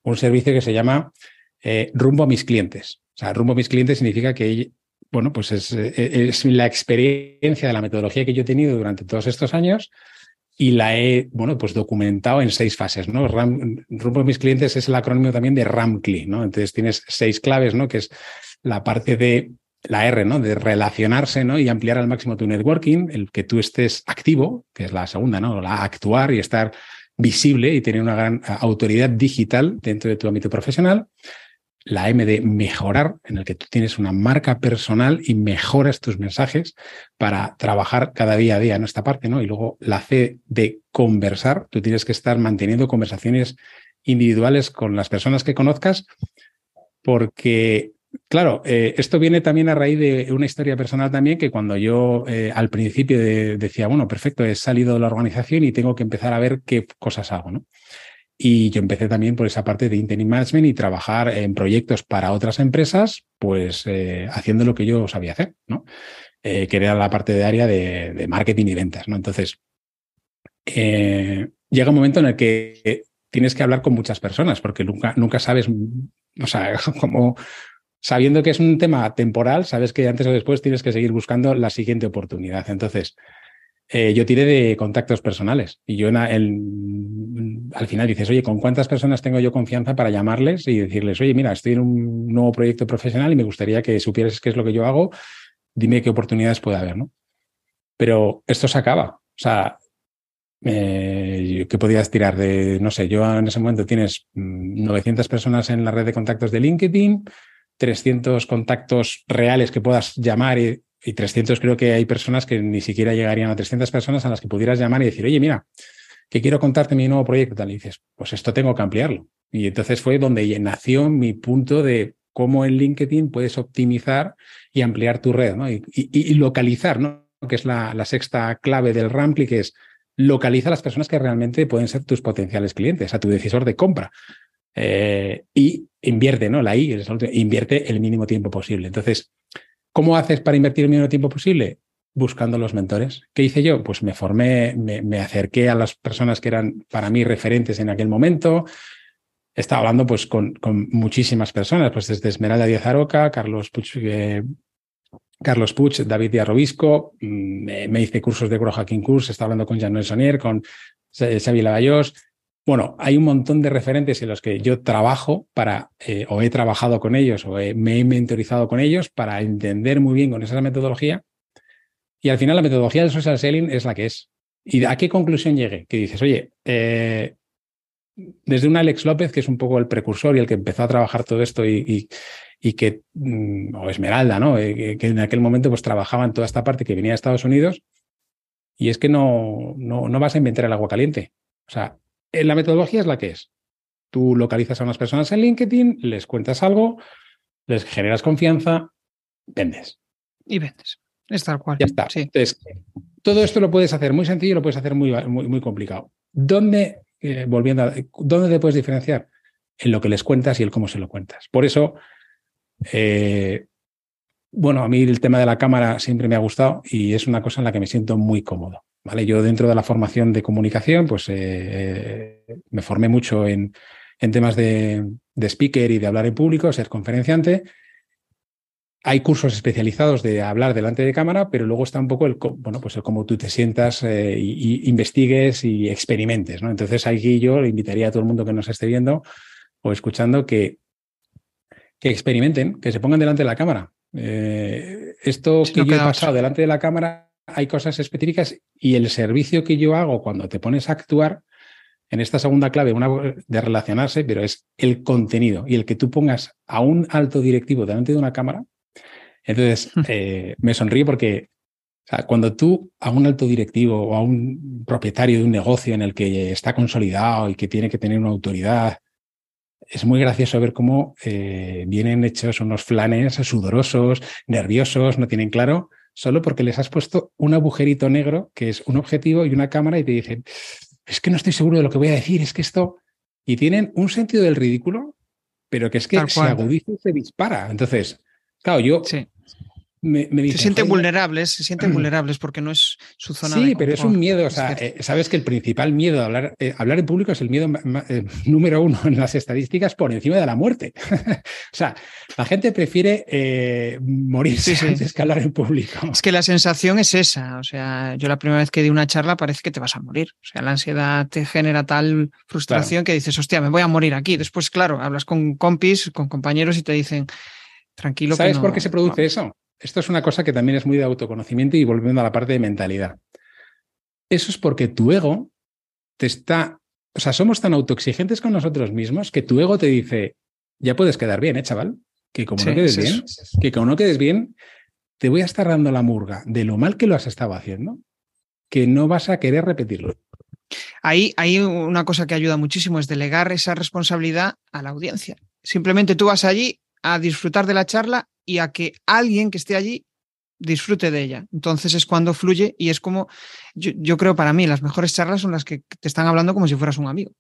un servicio que se llama eh, rumbo a mis clientes. O sea, rumbo a mis clientes significa que bueno, pues eh, es, la experiencia de la metodología que yo he tenido durante todos estos años y la he, bueno, pues documentado en seis fases, ¿no? rumbo a mis clientes es el acrónimo también de RAMCLI, ¿no? Entonces tienes seis claves, ¿no? Que es la parte de la R, ¿no? De relacionarse, ¿no? Y ampliar al máximo tu networking, el que tú estés activo, que es la segunda, ¿no? La actuar y estar visible y tener una gran autoridad digital dentro de tu ámbito profesional. La M de mejorar, en el que tú tienes una marca personal y mejoras tus mensajes para trabajar cada día a día en esta parte, ¿no? Y luego la C de conversar, tú tienes que estar manteniendo conversaciones individuales con las personas que conozcas, porque, claro, eh, esto viene también a raíz de una historia personal también, que cuando yo eh, al principio decía, bueno, perfecto, he salido de la organización y tengo que empezar a ver qué cosas hago, ¿no? Y yo empecé también por esa parte de Internet Management y trabajar en proyectos para otras empresas, pues eh, haciendo lo que yo sabía hacer, ¿no? Eh, que era la parte de área de, marketing y ventas, ¿no? Entonces, eh, llega un momento en el que tienes que hablar con muchas personas porque nunca, nunca sabes, o sea, como sabiendo que es un tema temporal, sabes que antes o después tienes que seguir buscando la siguiente oportunidad. Entonces, eh, yo tiré de contactos personales y yo en, al final dices, oye, ¿con cuántas personas tengo yo confianza para llamarles y decirles, oye, mira, estoy en un nuevo proyecto profesional y me gustaría que supieras qué es lo que yo hago, dime qué oportunidades puede haber, ¿no? Pero esto se acaba. O sea, eh, ¿qué podías tirar de, no sé, yo en ese momento tienes 900 mm, personas en la red de contactos de LinkedIn, 300 contactos reales que puedas llamar y y 300 creo que hay personas que ni siquiera llegarían a 300 personas a las que pudieras llamar y decir, oye, mira, que quiero contarte mi nuevo proyecto. Tal. Y dices, pues esto tengo que ampliarlo. Y entonces fue donde nació mi punto de cómo en LinkedIn puedes optimizar y ampliar tu red ¿no? y, localizar, ¿no? que es la, sexta clave del Rampli, que es localiza a las personas que realmente pueden ser tus potenciales clientes, a tu decisor de compra. Eh, y invierte, ¿no? La I, invierte el mínimo tiempo posible. Entonces, ¿Cómo haces para invertir el mínimo tiempo posible? Buscando los mentores. ¿Qué hice yo? Pues me formé, me, acerqué a las personas que eran para mí referentes en aquel momento. Estaba hablando pues con, muchísimas personas, pues desde Esmeralda Díaz Aroca, Carlos Puch, eh, Carlos Puch, David Díaz Robisco, mm, me, hice cursos de Grow Hacking Course, estaba hablando con Jean-Noël Sonier, con Xavi Lavallós, bueno, hay un montón de referentes en los que yo trabajo para, eh, o he trabajado con ellos, o me he mentorizado con ellos para entender muy bien con esa metodología. Y al final la metodología del social selling es la que es. ¿Y a qué conclusión llegué? Que dices, oye, eh, desde un Alex López, que es un poco el precursor y el que empezó a trabajar todo esto y, y, que, mm, o Esmeralda, ¿no? Eh, que en aquel momento pues trabajaba en toda esta parte que venía de Estados Unidos. Y es que no, no, no vas a inventar el agua caliente. O sea, eh, la metodología es la que es. Tú localizas a unas personas en LinkedIn, les cuentas algo, les generas confianza, vendes. Y vendes. Es tal cual. Ya está. Entonces, todo esto lo puedes hacer muy sencillo, lo puedes hacer muy, muy, muy complicado. ¿Dónde, eh, volviendo a, ¿dónde te puedes diferenciar? En lo que les cuentas y el cómo se lo cuentas. Por eso, eh, bueno, a mí el tema de la cámara siempre me ha gustado y es una cosa en la que me siento muy cómodo. ¿vale? Yo dentro de la formación de comunicación, pues eh, me formé mucho en, en temas de, speaker y de hablar en público, ser conferenciante. Hay cursos especializados de hablar delante de cámara, pero luego está un poco el, bueno, pues el cómo tú te sientas eh, y, investigues y experimentes, ¿no? Entonces aquí yo le invitaría a todo el mundo que nos esté viendo o escuchando que, que experimenten, que se pongan delante de la cámara. Eh, esto que yo he pasado delante de la cámara hay cosas específicas y el servicio que yo hago cuando te pones a actuar en esta segunda clave, una de relacionarse, pero es el contenido y el que tú pongas a un alto directivo delante de una cámara. Entonces, eh, me sonríe porque cuando tú a un alto directivo o a un propietario de un negocio en el que está consolidado y que tiene que tener una autoridad, es muy gracioso ver cómo eh, vienen hechos unos flanes sudorosos, nerviosos, no tienen claro solo porque les has puesto un agujerito negro que es un objetivo y una cámara y te dicen, es que no estoy seguro de lo que voy a decir, es que esto... Y tienen un sentido del ridículo, pero que es que se agudiza y se dispara. Entonces, claro, yo se sienten vulnerables, se sienten vulnerables porque no es su zona sí, pero es un miedo. O sea, eh, sabes que el principal miedo a hablar, eh, hablar en público es el miedo eh, número uno en las estadísticas por encima de la muerte. o sea, la gente prefiere morirse antes que hablar en público. Es que la sensación es esa. O sea, yo la primera vez que di una charla parece que te vas a morir. O sea, la ansiedad te genera tal frustración que dices, hostia, me voy a morir aquí. Después, claro, hablas con compis, con compañeros y te dicen, tranquilo. ¿Sabes por qué se produce eso? Esto es una cosa que también es muy de autoconocimiento y volviendo a la parte de mentalidad. Eso es porque tu ego te está, o sea, somos tan autoexigentes con nosotros mismos que tu ego te dice, ya puedes quedar bien, ¿eh, chaval? Que como no quedes bien, que como no quedes bien, te voy a estar dando la murga de lo mal que lo has estado haciendo, que no vas a querer repetirlo. Ahí hay una cosa que ayuda muchísimo, es delegar esa responsabilidad a la audiencia. Simplemente tú vas allí a disfrutar de la charla y a que alguien que esté allí disfrute de ella. Entonces es cuando fluye y es como, yo, creo para mí, las mejores charlas son las que te están hablando como si fueras un amigo.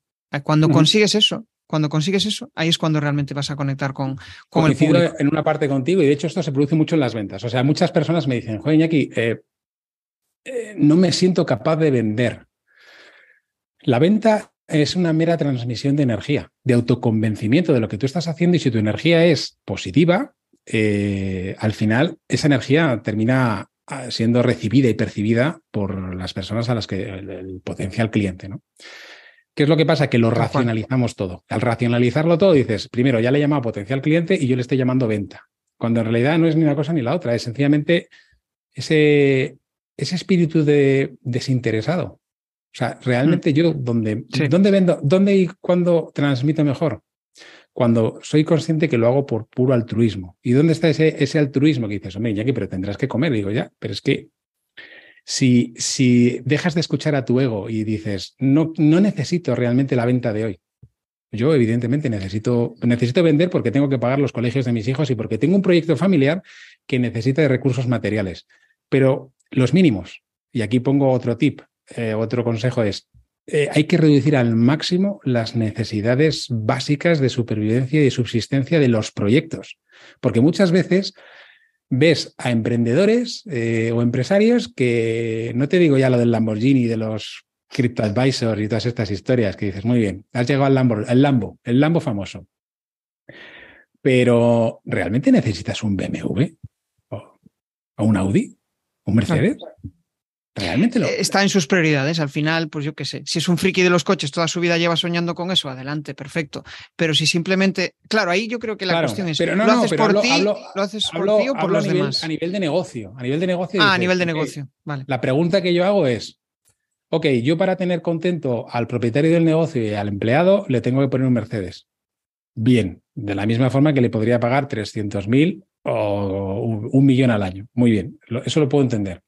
Cuando consigues eso, cuando consigues eso, ahí es cuando realmente vas a conectar con, con el público. en una parte contigo y de hecho esto se produce mucho en las ventas. O sea, muchas personas me dicen, joder, Iñaki, eh, eh, no me siento capaz de vender. La venta es una mera transmisión de energía, de autoconvencimiento de lo que tú estás haciendo y si tu energía es positiva, eh, al final esa energía termina ah, siendo recibida y percibida por las personas a las que el, potencial cliente, ¿no? ¿Qué es lo que pasa? Que lo racionalizamos todo. Al racionalizarlo todo dices, primero ya le he llamado potencial cliente y yo le estoy llamando venta, cuando en realidad no es ni una cosa ni la otra, es sencillamente ese, ese espíritu de desinteresado. O sea, realmente mm. yo, ¿dónde, ¿dónde vendo? ¿Dónde y cuándo transmito mejor? cuando soy consciente que lo hago por puro altruismo. ¿Y dónde está ese, ese altruismo que dices, hombre, Iñaki, pero tendrás que comer? digo, ya, pero es que si, si dejas de escuchar a tu ego y dices, no, no necesito realmente la venta de hoy. Yo, evidentemente, necesito, necesito vender porque tengo que pagar los colegios de mis hijos y porque tengo un proyecto familiar que necesita de recursos materiales. Pero los mínimos, y aquí pongo otro tip, eh, otro consejo es, eh, hay que reducir al máximo las necesidades básicas de supervivencia y subsistencia de los proyectos. Porque muchas veces ves a emprendedores eh, o empresarios que, no te digo ya lo del Lamborghini, de los crypto advisors y todas estas historias que dices, muy bien, has llegado al Lambo, el Lambo, el Lambo famoso. Pero ¿realmente necesitas un BMW? ¿O, un Audi? ¿Un Mercedes? Realmente lo... Eh, está en sus prioridades. Al final, pues yo qué sé, si es un friki de los coches, toda su vida lleva soñando con eso, adelante, perfecto. Pero si simplemente, claro, ahí yo creo que la cuestión es, pero no, ¿lo haces por ti? ¿Lo haces por ti o por los a nivel, demás? A nivel de negocio. A nivel de negocio. Ah, a nivel de negocio. Vale. La pregunta que yo hago es, ok, yo para tener contento al propietario del negocio y al empleado le tengo que poner un Mercedes. Bien, de la misma forma que le podría pagar 300.000 o un millón al año. Muy bien, eso lo puedo entender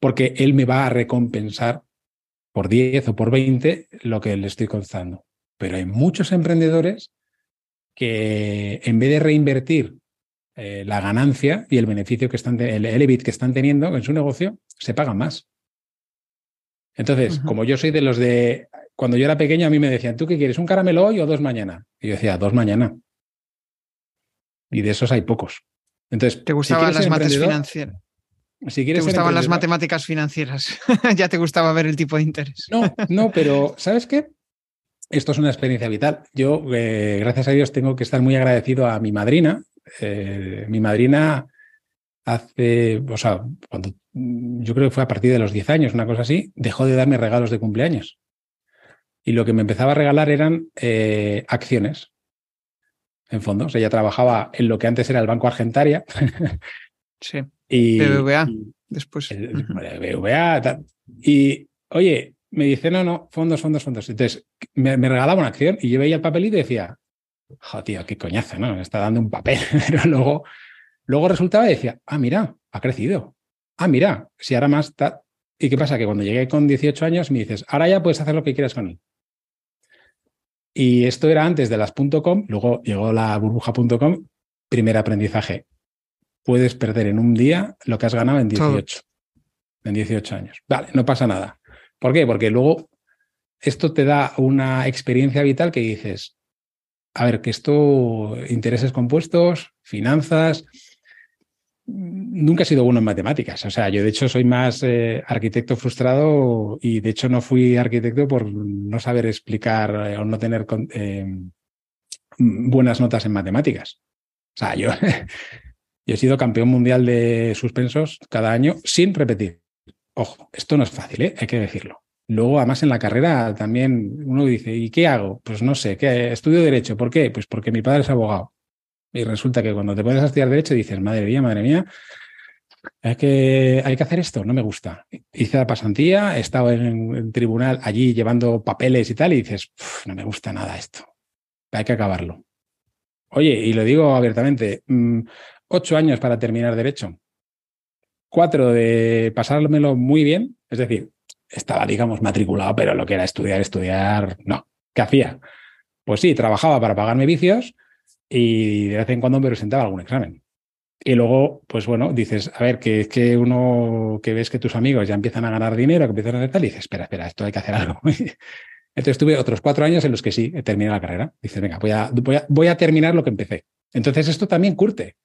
porque él me va a recompensar por 10 o por 20 lo que le estoy costando. Pero hay muchos emprendedores que en vez de reinvertir eh, la ganancia y el beneficio que están, el, EBIT que están teniendo en su negocio, se pagan más. Entonces, como yo soy de los de, cuando yo era pequeño a mí me decían, ¿tú qué quieres? ¿Un caramelo hoy o dos mañana? Y yo decía, dos mañana. Y de esos hay pocos. Entonces, ¿te gustaban las mates financieras? Si quieres te gustaban las matemáticas financieras, ya te gustaba ver el tipo de interés. No, no, pero ¿sabes qué? Esto es una experiencia vital. Yo, eh, gracias a Dios, tengo que estar muy agradecido a mi madrina. Eh, mi madrina hace, o sea, cuando yo creo que fue a partir de los 10 años, una cosa así, dejó de darme regalos de cumpleaños. Y lo que me empezaba a regalar eran eh, acciones. En fondos. ella trabajaba en lo que antes era el Banco Argentaria. sí y, BBVA, después. BBVA. Y, oye, me dice, no, no, fondos, fondos, fondos. Entonces, me, regalaba una acción y yo veía el papelito y decía, jo, tío, qué coñazo, ¿no? Me está dando un papel. Pero luego, luego resultaba y decía, ah, mira, ha crecido. Ah, mira, si ahora más está... ¿Y qué pasa? Que cuando llegué con 18 años me dices, ahora ya puedes hacer lo que quieras con él. Y esto era antes de las .com, luego llegó la burbuja.com, primer aprendizaje puedes perder en un día lo que has ganado en 18. En 18 años. Vale, no pasa nada. ¿Por qué? Porque luego esto te da una experiencia vital que dices, a ver, que esto, intereses compuestos, finanzas, nunca he sido bueno en matemáticas. O sea, yo de hecho soy más eh, arquitecto frustrado y de hecho no fui arquitecto por no saber explicar eh, o no tener eh, buenas notas en matemáticas. O sea, yo y he sido campeón mundial de suspensos cada año sin repetir. Ojo, esto no es fácil, ¿eh? hay que decirlo. Luego, además, en la carrera también uno dice, ¿y qué hago? Pues no sé, ¿qué? estudio Derecho. ¿Por qué? Pues porque mi padre es abogado. Y resulta que cuando te pones a estudiar Derecho dices, madre mía, madre mía, hay que, hay que hacer esto, no me gusta. Hice la pasantía, he estado en el tribunal allí llevando papeles y tal, y dices, no me gusta nada esto. Hay que acabarlo. Oye, y lo digo abiertamente, mm, ocho años para terminar derecho, cuatro de pasármelo muy bien, es decir, estaba, digamos, matriculado, pero lo que era estudiar, estudiar, no. ¿Qué hacía? Pues sí, trabajaba para pagarme vicios y de vez en cuando me presentaba algún examen. Y luego, pues bueno, dices, a ver, que es que uno que ves que tus amigos ya empiezan a ganar dinero, que empiezan a hacer tal, y dices, espera, espera, esto hay que hacer algo. Entonces tuve otros cuatro años en los que sí, terminé la carrera. Dices, venga, voy a, terminar lo que empecé. Entonces esto también curte.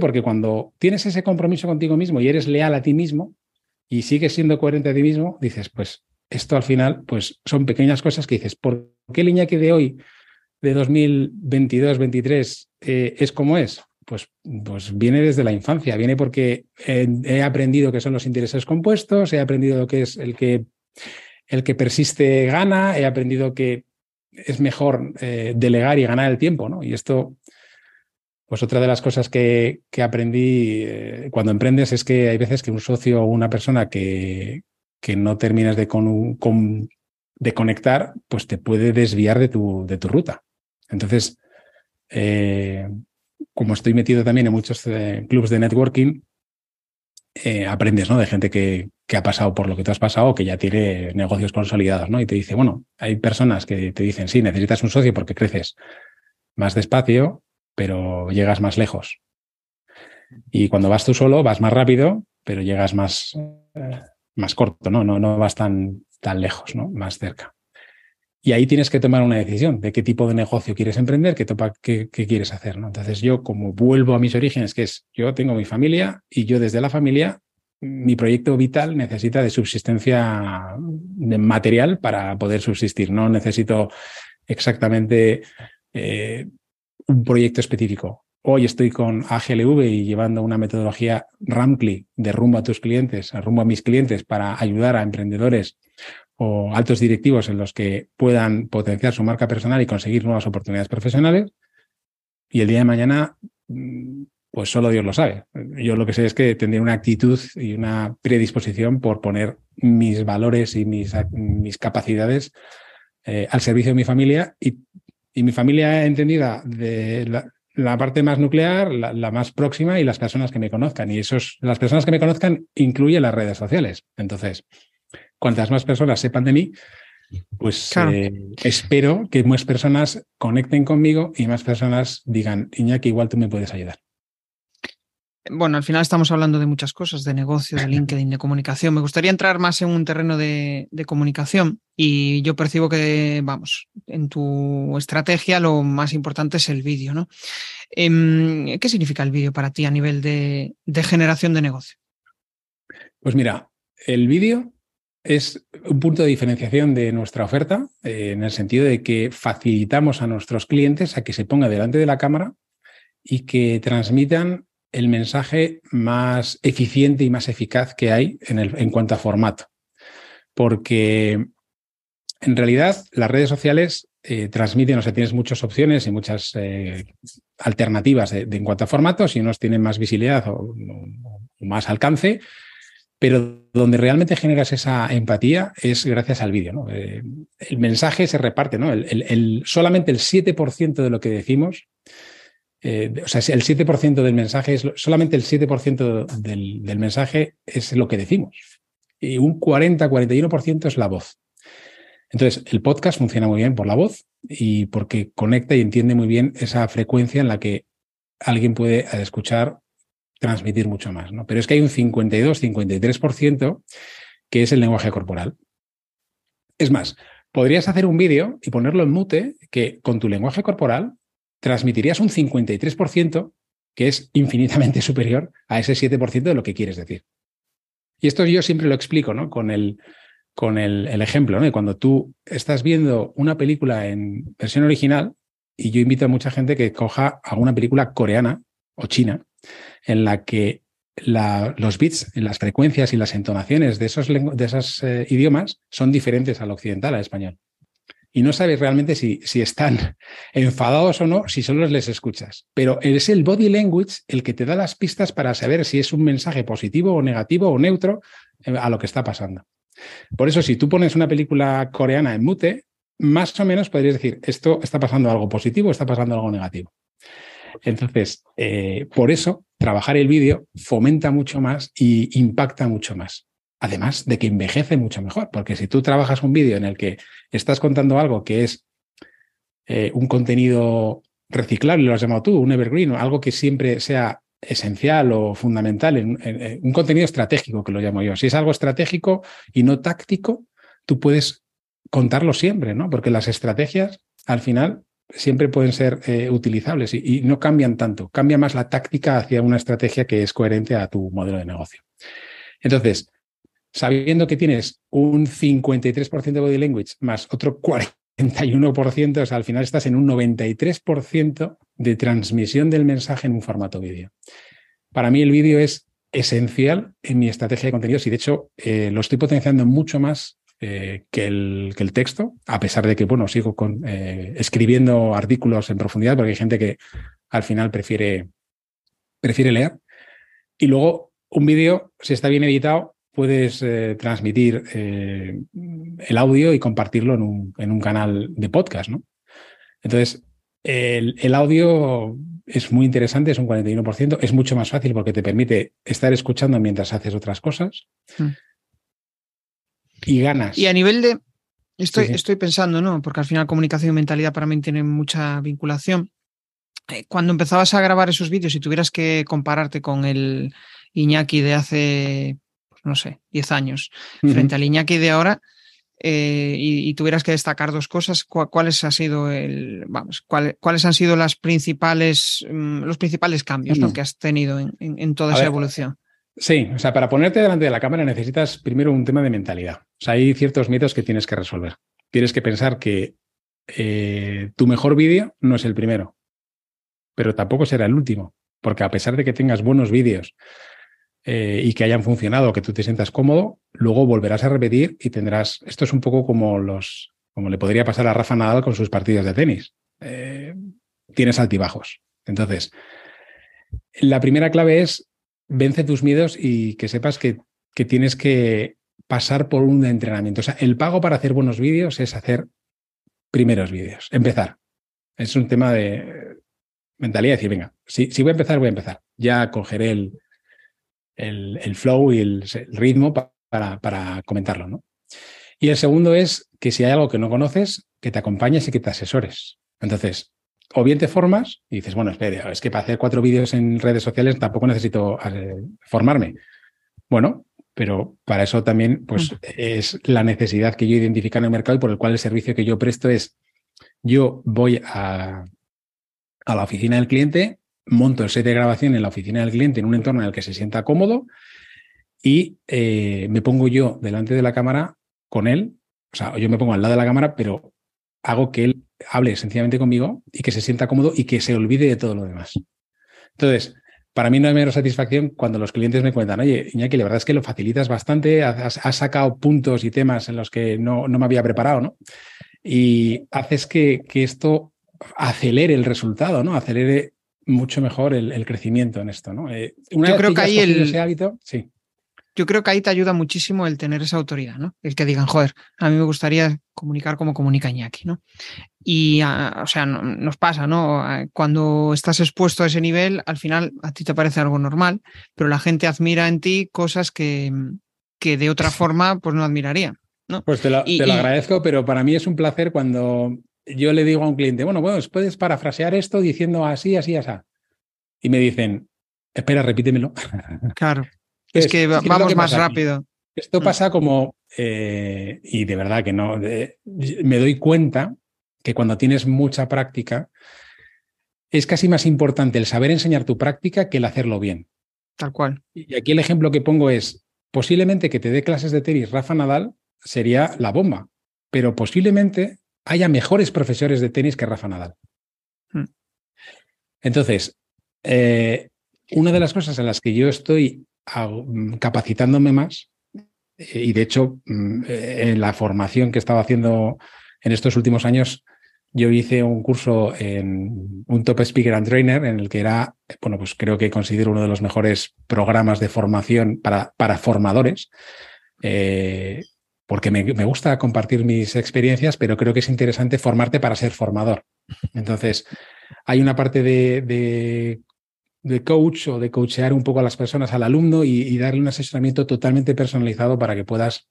Porque cuando tienes ese compromiso contigo mismo y eres leal a ti mismo y sigues siendo coherente a ti mismo, dices, pues esto al final, pues son pequeñas cosas que dices, ¿por qué el Iñaki de hoy, de 2022-23, eh, es como es? Pues, pues, viene desde la infancia, viene porque he aprendido qué son los intereses compuestos, he aprendido lo que es el que, el que persiste gana, he aprendido que es mejor eh, delegar y ganar el tiempo, ¿no? Y esto, pues otra de las cosas que, que aprendí eh, cuando emprendes es que hay veces que un socio o una persona que, que no terminas de, con, de conectar, pues te puede desviar de tu, de tu ruta. Entonces, eh, como estoy metido también en muchos eh, clubs de networking, eh, aprendes, ¿no? De gente que, que, ha pasado por lo que tú has pasado, que ya tiene negocios consolidados, ¿no? Y te dice, bueno, hay personas que te dicen, sí, necesitas un socio porque creces más despacio, pero llegas más lejos. Y cuando vas tú solo, vas más rápido, pero llegas más, más corto, ¿no? No, no vas tan, tan lejos, ¿no? Más cerca. Y ahí tienes que tomar una decisión de qué tipo de negocio quieres emprender, qué, topa, qué, quieres hacer. ¿no? Entonces yo, como vuelvo a mis orígenes, que es yo tengo mi familia y yo desde la familia, mi proyecto vital necesita de subsistencia de material para poder subsistir. No necesito exactamente eh, un proyecto específico. Hoy estoy con AGLV y llevando una metodología Rampli de rumbo a tus clientes, rumbo a mis clientes para ayudar a emprendedores o altos directivos en los que puedan potenciar su marca personal y conseguir nuevas oportunidades profesionales. Y el día de mañana, mm, pues solo Dios lo sabe. Yo lo que sé es que tendré una actitud y una predisposición por poner mis valores y mis, mis capacidades eh, al servicio de mi familia y, y mi familia entendida de la, la parte más nuclear, la, la, más próxima y las personas que me conozcan. Y esos, las personas que me conozcan incluyen las redes sociales. Entonces, cuantas más personas sepan de mí, pues eh, espero que más personas conecten conmigo y más personas digan, Iñaki, igual tú me puedes ayudar. Bueno, al final estamos hablando de muchas cosas, de negocio, de LinkedIn, de comunicación. Me gustaría entrar más en un terreno de, de, comunicación y yo percibo que, vamos, en tu estrategia lo más importante es el vídeo, ¿no? Eh, ¿Qué significa el vídeo para ti a nivel de, de generación de negocio? Pues mira, el vídeo es un punto de diferenciación de nuestra oferta, eh, en el sentido de que facilitamos a nuestros clientes a que se ponga delante de la cámara y que transmitan el mensaje más eficiente y más eficaz que hay en, cuanto a formato. Porque en realidad las redes sociales eh, transmiten, o sea, tienes muchas opciones y muchas eh, alternativas en cuanto a formatos y unos tienen más visibilidad o, más alcance pero donde realmente generas esa empatía es gracias al vídeo. Eh, el mensaje se reparte, ¿no? El, solamente el 7% de lo que decimos, eh, o sea, el 7% del mensaje es, solamente el 7% del, del mensaje es lo que decimos. Y un 40-41% es la voz. Entonces, el podcast funciona muy bien por la voz y porque conecta y entiende muy bien esa frecuencia en la que alguien puede escuchar transmitir mucho más, ¿no? Pero es que hay un 52-53% que es el lenguaje corporal. Es más, podrías hacer un vídeo y ponerlo en mute que con tu lenguaje corporal transmitirías un 53% que es infinitamente superior a ese 7% de lo que quieres decir. Y esto yo siempre lo explico, ¿no? Con el, con el, ejemplo, ¿no? cuando tú estás viendo una película en versión original, y yo invito a mucha gente que coja alguna película coreana o china, en la que los bits, las frecuencias y las entonaciones de esos, de esos eh, idiomas son diferentes al occidental, al español. Y no sabes realmente si, si están enfadados o no, si solo les escuchas. Pero es el body language el que te da las pistas para saber si es un mensaje positivo o negativo o neutro eh, a lo que está pasando. Por eso, si tú pones una película coreana en mute, más o menos podrías decir, esto está pasando algo positivo está pasando algo negativo. Entonces, eh, por eso, trabajar el vídeo fomenta mucho más y impacta mucho más. Además de que envejece mucho mejor, porque si tú trabajas un vídeo en el que estás contando algo que es eh, un contenido reciclable, lo has llamado tú, un evergreen, algo que siempre sea esencial o fundamental, en, un contenido estratégico, que lo llamo yo. Si es algo estratégico y no táctico, tú puedes contarlo siempre, ¿no? Porque las estrategias, al final, siempre pueden ser eh, utilizables y, no cambian tanto. Cambia más la táctica hacia una estrategia que es coherente a tu modelo de negocio. Entonces, sabiendo que tienes un 53% de body language más otro 41%, o sea, al final estás en un 93% de transmisión del mensaje en un formato vídeo. Para mí el vídeo es esencial en mi estrategia de contenidos y de hecho eh, lo estoy potenciando mucho más eh, que, el, que, el, texto, a pesar de que, bueno, sigo eh, escribiendo artículos en profundidad porque hay gente que al final prefiere, prefiere leer. Y luego un vídeo, si está bien editado, puedes transmitir el audio y compartirlo en un, en un, canal de podcast, ¿no? Entonces, el, el, audio es muy interesante, es un 41%, es mucho más fácil porque te permite estar escuchando mientras haces otras cosas. Mm. Y ganas. Y a nivel de. Estoy, estoy pensando, ¿no? Porque al final comunicación y mentalidad para mí tienen mucha vinculación. Eh, cuando empezabas a grabar esos vídeos y tuvieras que compararte con el Iñaki de hace, no sé, 10 años, frente al Iñaki de ahora, eh, y, tuvieras que destacar dos cosas, ¿cuáles ha sido el, vamos, cuáles han sido las principales, mm, los principales cambios que has tenido en, toda esa evolución? Sí, o sea, para ponerte delante de la cámara necesitas primero un tema de mentalidad. O sea, hay ciertos mitos que tienes que resolver. Tienes que pensar que eh, tu mejor vídeo no es el primero, pero tampoco será el último, porque a pesar de que tengas buenos vídeos eh, y que hayan funcionado, que tú te sientas cómodo, luego volverás a repetir y tendrás. Esto es un poco como los, como le podría pasar a Rafa Nadal con sus partidos de tenis. Eh, tienes altibajos. Entonces, la primera clave es vence tus miedos y que sepas que, que tienes que pasar por un entrenamiento. O sea, el pago para hacer buenos vídeos es hacer primeros vídeos, empezar. Es un tema de mentalidad, decir, venga, si, si voy a empezar, voy a empezar. Ya cogeré el, el, flow y el, ritmo para, para, comentarlo. ¿no? Y el segundo es que si hay algo que no conoces, que te acompañes y que te asesores. Entonces, o bien te formas y dices, bueno, espera, es que para hacer cuatro vídeos en redes sociales tampoco necesito eh, formarme. Bueno, pero para eso también pues, es la necesidad que yo identifico en el mercado y por el cual el servicio que yo presto es, yo voy a, a la oficina del cliente, monto el set de grabación en la oficina del cliente en un entorno en el que se sienta cómodo y eh, me pongo yo delante de la cámara con él, o sea, yo me pongo al lado de la cámara, pero hago que él hable sencillamente conmigo y que se sienta cómodo y que se olvide de todo lo demás. Entonces, para mí no hay menos satisfacción cuando los clientes me cuentan, oye, Iñaki, la verdad es que lo facilitas bastante, has, sacado puntos y temas en los que no, no, me había preparado, ¿no? Y haces que, que esto acelere el resultado, ¿no? Acelere mucho mejor el, crecimiento en esto, ¿no? Eh, Yo creo que, ahí el... Ese hábito, sí yo creo que ahí te ayuda muchísimo el tener esa autoridad, ¿no? El que digan, joder, a mí me gustaría comunicar como comunica Iñaki, ¿no? Y, ah, o sea, nos pasa, ¿no? Ah, cuando estás expuesto a ese nivel, al final a ti te parece algo normal, pero la gente admira en ti cosas que, que de otra forma, pues no admiraría, ¿no? Pues te lo, agradezco, pero para mí es un placer cuando yo le digo a un cliente, bueno, bueno, puedes parafrasear esto diciendo así, así, así. Y me dicen, espera, repítemelo. Claro. Es, que vamos más rápido. Esto mm. pasa como, eh, y de verdad que no, me doy cuenta que cuando tienes mucha práctica, es casi más importante el saber enseñar tu práctica que el hacerlo bien. Tal cual. Y aquí el ejemplo que pongo es, posiblemente que te dé clases de tenis Rafa Nadal sería la bomba, pero posiblemente haya mejores profesores de tenis que Rafa Nadal. Mm. Entonces, eh, una de las cosas en las que yo estoy Mm, capacitándome más eh, y de hecho mm, eh, en la formación que estaba haciendo en estos últimos años yo hice un curso en un Top Speaker and Trainer en el que era, bueno, pues creo que considero uno de los mejores programas de formación para, para formadores, eh, porque me, gusta compartir mis experiencias, pero creo que es interesante formarte para ser formador. Entonces, hay una parte de, de, coach o de coachear un poco a las personas, al alumno y, darle un asesoramiento totalmente personalizado para que puedas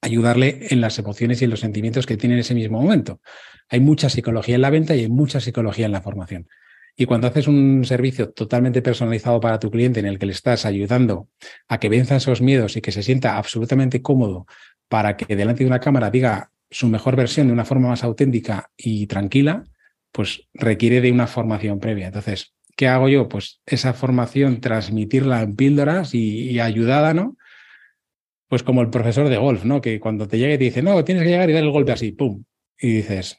ayudarle en las emociones y en los sentimientos que tiene en ese mismo momento. Hay mucha psicología en la venta y hay mucha psicología en la formación. Y cuando haces un servicio totalmente personalizado para tu cliente en el que le estás ayudando a que venza esos miedos y que se sienta absolutamente cómodo para que delante de una cámara diga su mejor versión de una forma más auténtica y tranquila, pues requiere de una formación previa. Entonces, ¿qué hago yo? Pues esa formación, transmitirla en píldoras y, ayudada, ¿no? Pues como el profesor de golf, ¿no? Que cuando te llegue te dice, no, tienes que llegar y dar el golpe así, ¡pum! Y dices,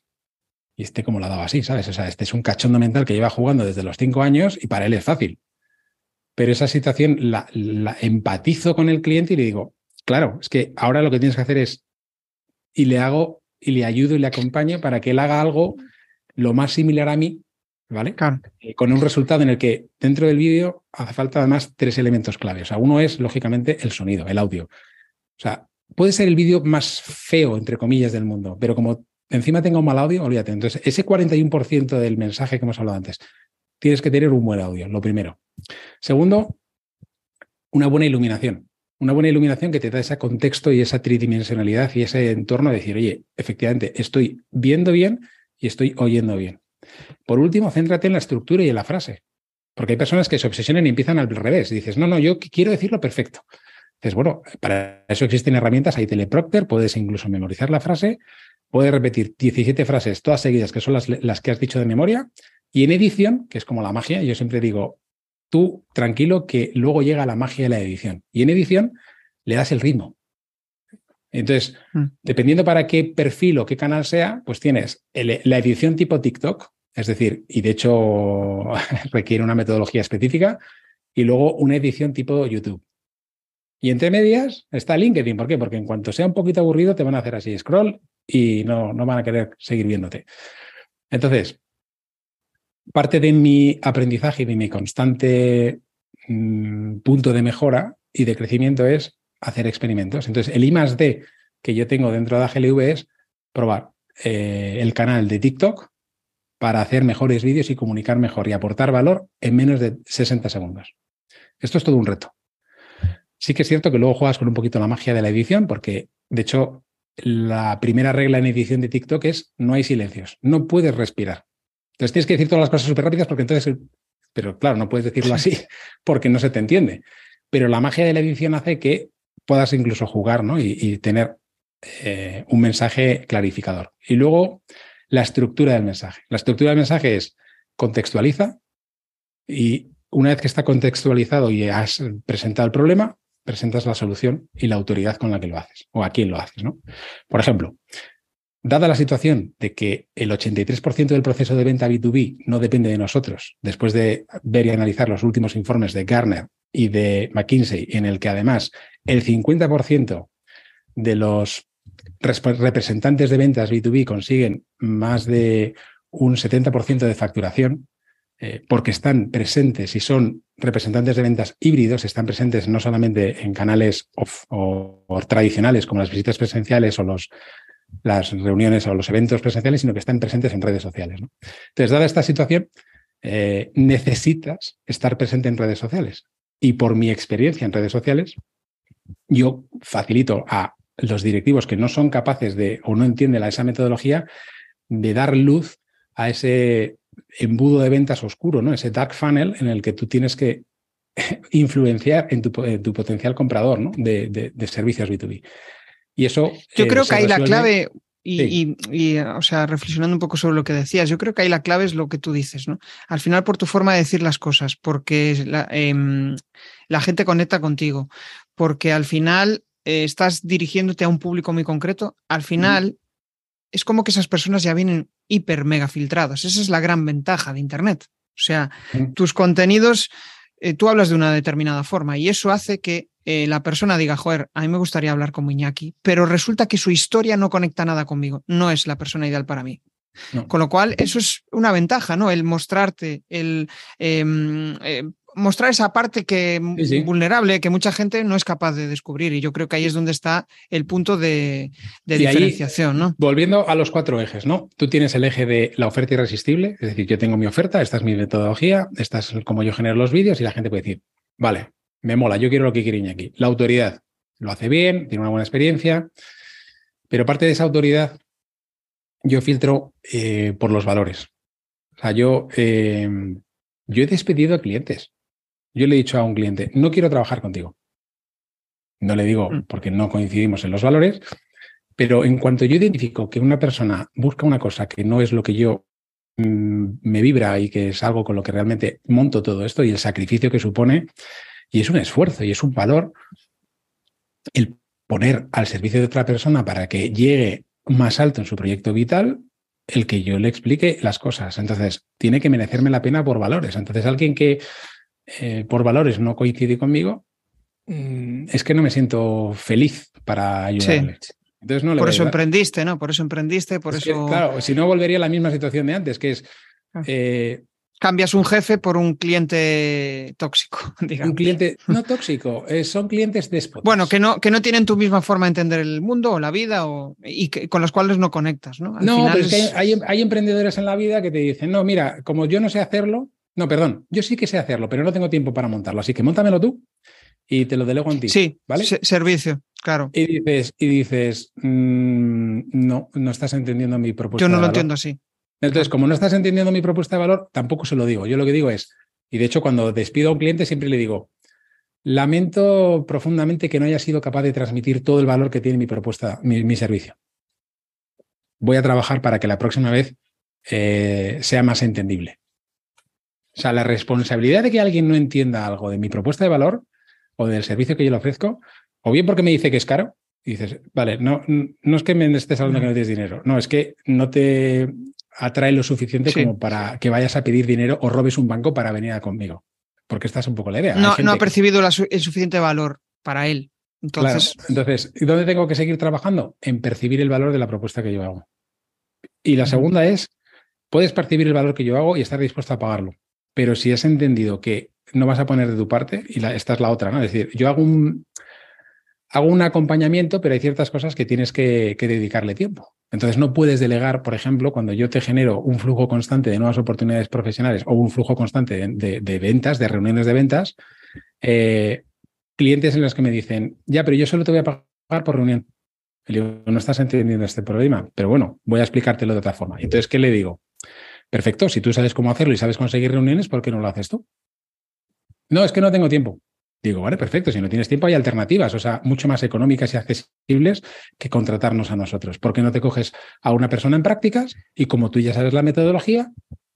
¿y este cómo lo ha dado así? ¿Sabes? O sea, este es un cachondo mental que lleva jugando desde los cinco años y para él es fácil. Pero esa situación la, la empatizo con el cliente y le digo, claro, es que ahora lo que tienes que hacer es, y le hago, y le ayudo y le acompaño para que él haga algo lo más similar a mí, ¿vale? Eh, con un resultado en el que dentro del vídeo hace falta además tres elementos clave. O sea, uno es, lógicamente, el sonido, el audio. O sea, puede ser el vídeo más feo, entre comillas, del mundo, pero como encima tenga un mal audio, olvídate. Entonces, ese 41% del mensaje que hemos hablado antes, tienes que tener un buen audio, lo primero. Segundo, una buena iluminación. Una buena iluminación que te da ese contexto y esa tridimensionalidad y ese entorno de decir, oye, efectivamente, estoy viendo bien y estoy oyendo bien. Por último, céntrate en la estructura y en la frase. Porque hay personas que se obsesionan y empiezan al revés. Dices, no, no, yo quiero decirlo perfecto. Dices, bueno, para eso existen herramientas, hay teleprompter, puedes incluso memorizar la frase, puedes repetir 17 frases todas seguidas, que son las, las que has dicho de memoria, y en edición, que es como la magia, yo siempre digo, tú tranquilo que luego llega la magia de la edición. Y en edición le das el ritmo. Entonces, mm. dependiendo para qué perfil o qué canal sea, pues tienes la edición tipo TikTok, es decir, y de hecho requiere una metodología específica, y luego una edición tipo YouTube. Y entre medias está LinkedIn. ¿Por qué? Porque en cuanto sea un poquito aburrido, te van a hacer así scroll y no, no van a querer seguir viéndote. Entonces, parte de mi aprendizaje y de mi constante mm, punto de mejora y de crecimiento es hacer experimentos. Entonces, el I más D que yo tengo dentro de AGLV es probar eh, el canal de TikTok para hacer mejores vídeos y comunicar mejor y aportar valor en menos de 60 segundos. Esto es todo un reto. Sí que es cierto que luego juegas con un poquito la magia de la edición, porque de hecho la primera regla en edición de TikTok es no hay silencios, no puedes respirar. Entonces tienes que decir todas las cosas súper rápidas porque entonces, pero claro, no puedes decirlo así porque no se te entiende. Pero la magia de la edición hace que puedas incluso jugar ¿no? y, tener eh, un mensaje clarificador. Y luego, la estructura del mensaje. La estructura del mensaje es contextualiza y una vez que está contextualizado y has presentado el problema, presentas la solución y la autoridad con la que lo haces o a quién lo haces. ¿no? Por ejemplo, dada la situación de que el 83% del proceso de venta B2B no depende de nosotros, después de ver y analizar los últimos informes de Garner y de McKinsey, en el que además el 50% de los representantes de ventas B2B consiguen más de un 70% de facturación, eh, porque están presentes y son representantes de ventas híbridos, están presentes no solamente en canales o, tradicionales como las visitas presenciales o los, las reuniones o los eventos presenciales, sino que están presentes en redes sociales. Entonces, dada esta situación, eh, necesitas estar presente en redes sociales. Y por mi experiencia en redes sociales, yo facilito a los directivos que no son capaces de o no entienden esa metodología de dar luz a ese embudo de ventas oscuro, ¿no? Ese dark funnel en el que tú tienes que influenciar en tu, potencial comprador ¿no? de, servicios B2B. Y eso. Yo creo eh, que hay la clave, y, o sea, reflexionando un poco sobre lo que decías, yo creo que ahí la clave es lo que tú dices, ¿no? Al final, por tu forma de decir las cosas, porque la, em, la gente conecta contigo, porque al final eh, estás dirigiéndote a un público muy concreto, al final es como que esas personas ya vienen hiper mega filtradas. Esa es la gran ventaja de Internet. O sea, tus contenidos, eh, tú hablas de una determinada forma y eso hace que eh, la persona diga, joder, a mí me gustaría hablar con Iñaki, pero resulta que su historia no conecta nada conmigo, no es la persona ideal para mí. Con lo cual, eso es una ventaja, ¿no? El mostrarte, el em, eh, mostrar esa parte que vulnerable que mucha gente no es capaz de descubrir y yo creo que ahí es donde está el punto de, diferenciación, ¿no? Volviendo a los cuatro ejes, ¿no? Tú tienes el eje de la oferta irresistible, es decir, yo tengo mi oferta, esta es mi metodología, esta es como yo genero los vídeos y la gente puede decir, vale, me mola, yo quiero lo que quiere aquí. La autoridad lo hace bien, tiene una buena experiencia, pero parte de esa autoridad yo filtro eh, por los valores. O sea, yo, eh, yo he despedido a clientes. Yo le he dicho a un cliente, no quiero trabajar contigo. No le digo mm. porque no coincidimos en los valores, pero en cuanto yo identifico que una persona busca una cosa que no es lo que yo mm, me vibra y que es algo con lo que realmente monto todo esto y el sacrificio que supone, y es un esfuerzo y es un valor, el poner al servicio de otra persona para que llegue más alto en su proyecto vital el que yo le explique las cosas. Entonces, tiene que merecerme la pena por valores. Entonces, alguien que eh, por valores no coincide conmigo, mm, es que no me siento feliz para ayudarle. Entonces, no por eso emprendiste, ¿no? Por eso emprendiste, por eso. claro, si no volvería a la misma situación de antes, que es ah. eh, cambias un jefe por un cliente tóxico, digamos. Un cliente no tóxico, eh, son clientes déspotas. Bueno, que no, que no tienen tu misma forma de entender el mundo o la vida o, y con los cuales no conectas, ¿no? no, pero es, que hay, hay, emprendedores en la vida que te dicen, no, mira, como yo no sé hacerlo, no, perdón, yo sí que sé hacerlo, pero no tengo tiempo para montarlo, así que montamelo tú y te lo delego en ti. Sí, ¿vale? servicio, claro. Y dices, y dices mm, no, no estás entendiendo mi propuesta. Yo no lo entiendo así. Entonces, como no estás entendiendo mi propuesta de valor, tampoco se lo digo. Yo lo que digo es, y de hecho cuando despido a un cliente siempre le digo, lamento profundamente que no haya sido capaz de transmitir todo el valor que tiene mi propuesta, mi, servicio. Voy a trabajar para que la próxima vez eh, sea más entendible. O sea, la responsabilidad de que alguien no entienda algo de mi propuesta de valor o del servicio que yo le ofrezco, o bien porque me dice que es caro, y dices, vale, no, no es que me estés hablando que no tienes dinero, no, es que no te atrae lo suficiente como para que vayas a pedir dinero o robes un banco para venir a conmigo. Porque esta es un poco la idea. No, no ha percibido el suficiente valor para él. Entonces... Entonces, ¿dónde tengo que seguir trabajando? En percibir el valor de la propuesta que yo hago. Y la segunda es, puedes percibir el valor que yo hago y estar dispuesto a pagarlo. Pero si has entendido que no vas a poner de tu parte, y esta es la otra, ¿no? Es decir, yo hago un, hago un acompañamiento, pero hay ciertas cosas que tienes que, dedicarle tiempo. Entonces no puedes delegar, por ejemplo, cuando yo te genero un flujo constante de nuevas oportunidades profesionales o un flujo constante de, ventas, de reuniones de ventas, eh, clientes en los que me dicen, ya, pero yo solo te voy a pagar por reunión. Le digo, no estás entendiendo este problema, pero bueno, voy a explicártelo de otra forma. Entonces, ¿qué le digo? Perfecto, si tú sabes cómo hacerlo y sabes conseguir reuniones, ¿por qué no lo haces tú? No, es que no tengo tiempo. Digo, vale, perfecto, si no tienes tiempo hay alternativas, o sea, mucho más económicas y accesibles que contratarnos a nosotros. ¿Por qué no te coges a una persona en prácticas y como tú ya sabes la metodología,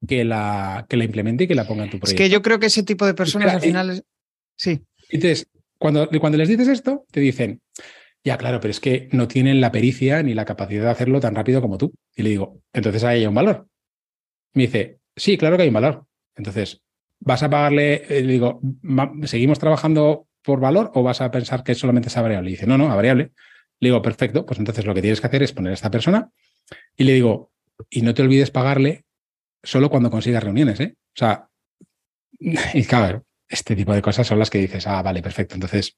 que la, que la implemente y que la ponga en tu proyecto? Es que yo creo que ese tipo de personas al final... Sí. Entonces, cuando, cuando les dices esto, te dicen, ya, claro, pero es que no tienen la pericia ni la capacidad de hacerlo tan rápido como tú. Y le digo, entonces ahí hay un valor. Me dice, sí, claro que hay un valor. Entonces, ¿Vas a pagarle, eh, digo, ¿seguimos trabajando por valor o vas a pensar que solamente es a variable? Y dice, no, no, a variable. Le digo, perfecto, pues entonces lo que tienes que hacer es poner a esta persona y le digo, y no te olvides pagarle solo cuando consigas reuniones, ¿eh? O sea, y claro, este tipo de cosas son las que dices, ah, vale, perfecto. Entonces.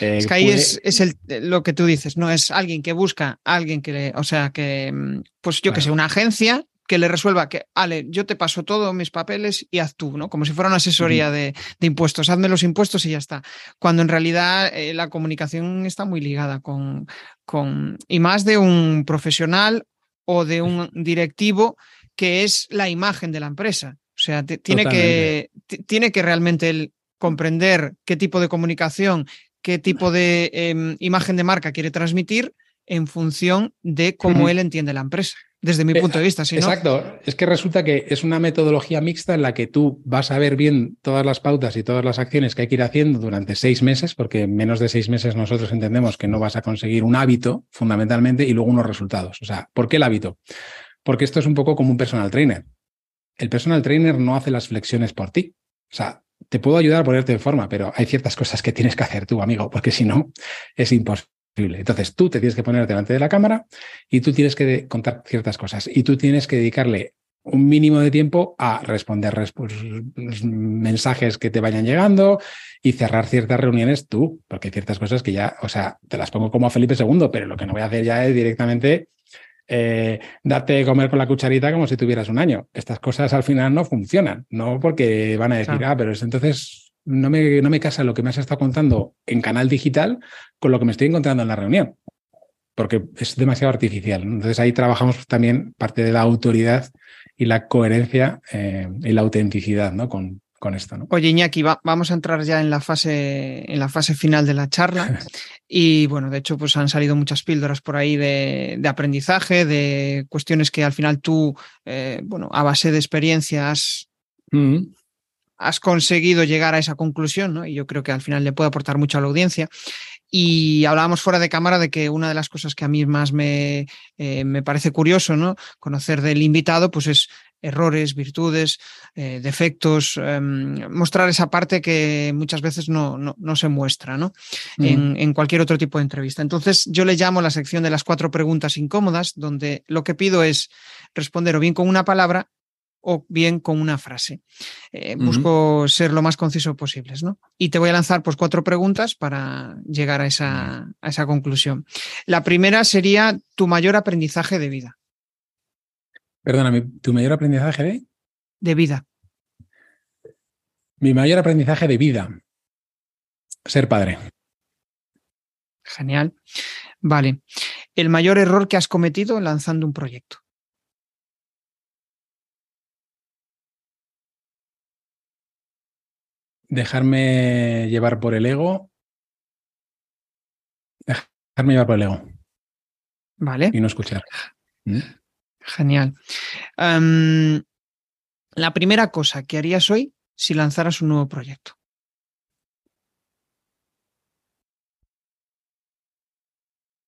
Eh, es que ahí es, el, lo que tú dices, ¿no? Es alguien que busca, alguien que, le, o sea, que, mm, pues yo que sé, una agencia que le resuelva que, Ale, yo te paso todos mis papeles y haz tú, ¿no? Como si fuera una asesoría de, impuestos, hazme los impuestos y ya está. Cuando en realidad eh, la comunicación está muy ligada con, con, y más de un profesional o de un directivo que es la imagen de la empresa. O sea, tiene, que, tiene que realmente el comprender qué tipo de comunicación, qué tipo de em, imagen de marca quiere transmitir en función de cómo él entiende la empresa desde mi eh, punto de vista. Exacto, es que resulta que es una metodología mixta en la que tú vas a ver bien todas las pautas y todas las acciones que hay que ir haciendo durante seis meses, porque en menos de seis meses nosotros entendemos que no vas a conseguir un hábito fundamentalmente y luego unos resultados. O sea, ¿por qué el hábito? Porque esto es un poco como un personal trainer. El personal trainer no hace las flexiones por ti. O sea, te puedo ayudar a ponerte en forma, pero hay ciertas cosas que tienes que hacer tú, amigo, porque si no, es imposible. Entonces tú te tienes que poner delante de la cámara y tú tienes que contar ciertas cosas y tú tienes que dedicarle un mínimo de tiempo a responder mensajes que te vayan llegando y cerrar ciertas reuniones tú, porque hay ciertas cosas que ya, o sea, te las pongo como a Felipe II, pero lo que no voy a hacer ya es directamente eh, date comer con la cucharita como si tuvieras un año. Estas cosas al final no funcionan, no porque van a decir, ah, pero entonces no me, no me casa lo que me has estado contando en canal digital con lo que me estoy encontrando en la reunión porque es demasiado artificial. Entonces ahí trabajamos también parte de la autoridad y la coherencia eh, y la autenticidad ¿no? con, con esto. ¿no? Oye, Iñaki, vamos a entrar ya en la fase, en la fase final de la charla. Y bueno, de hecho, pues han salido muchas píldoras por ahí de, aprendizaje, de cuestiones que al final tú, eh, bueno, a base de experiencias mm. Has conseguido llegar a esa conclusión, ¿no? Y yo creo que al final le puede aportar mucho a la audiencia. Y hablábamos fuera de cámara de que una de las cosas que a mí más me, eh, me parece curioso, ¿no? Conocer del invitado, pues es errores, virtudes, eh, defectos, em, mostrar esa parte que muchas veces no, no, se muestra ¿no? Mm. En, en, cualquier otro tipo de entrevista. Entonces yo le llamo la sección de las cuatro preguntas incómodas, donde lo que pido es responder o bien con una palabra o bien con una frase. Eh, busco ser lo más conciso posible, ¿no? Y te voy a lanzar pues cuatro preguntas para llegar a esa, a esa conclusión. La primera sería tu mayor aprendizaje de vida. Perdóname, ¿tu mayor aprendizaje de? De vida. Mi mayor aprendizaje de vida. Ser padre. Genial. Vale. El mayor error que has cometido lanzando un proyecto. Dejarme llevar por el ego. Dejarme llevar por el ego. Vale. Y no escuchar. ¿Mm? Genial. Em, la primera cosa que harías hoy si lanzaras un nuevo proyecto.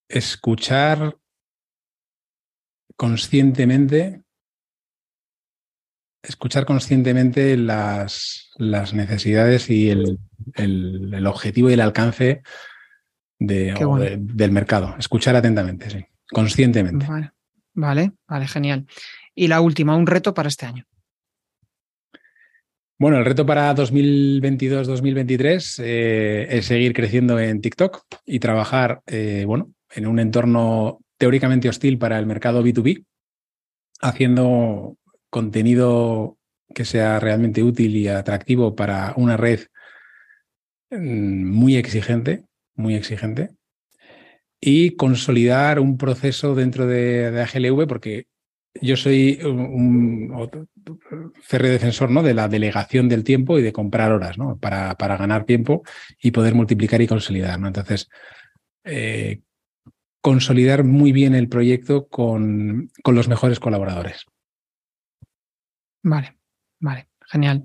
Escuchar conscientemente, escuchar conscientemente las, las necesidades y el, el, objetivo y el alcance de, del mercado. Escuchar atentamente, sí, conscientemente. Vale, vale, genial. Y la última, un reto para este año. Bueno, el reto para 2022-2023 eh, es seguir creciendo en TikTok y trabajar, eh, bueno, en un entorno teóricamente hostil para el mercado B2B, haciendo contenido que sea realmente útil y atractivo para una red mm, muy exigente, muy exigente, y consolidar un proceso dentro de, de AGLV, porque yo soy un, férreo defensor ¿no? de la delegación del tiempo y de comprar horas ¿no? para, para ganar tiempo y poder multiplicar y consolidar. ¿no? Entonces, eh, consolidar muy bien el proyecto con, con los mejores colaboradores. Vale, vale. Genial.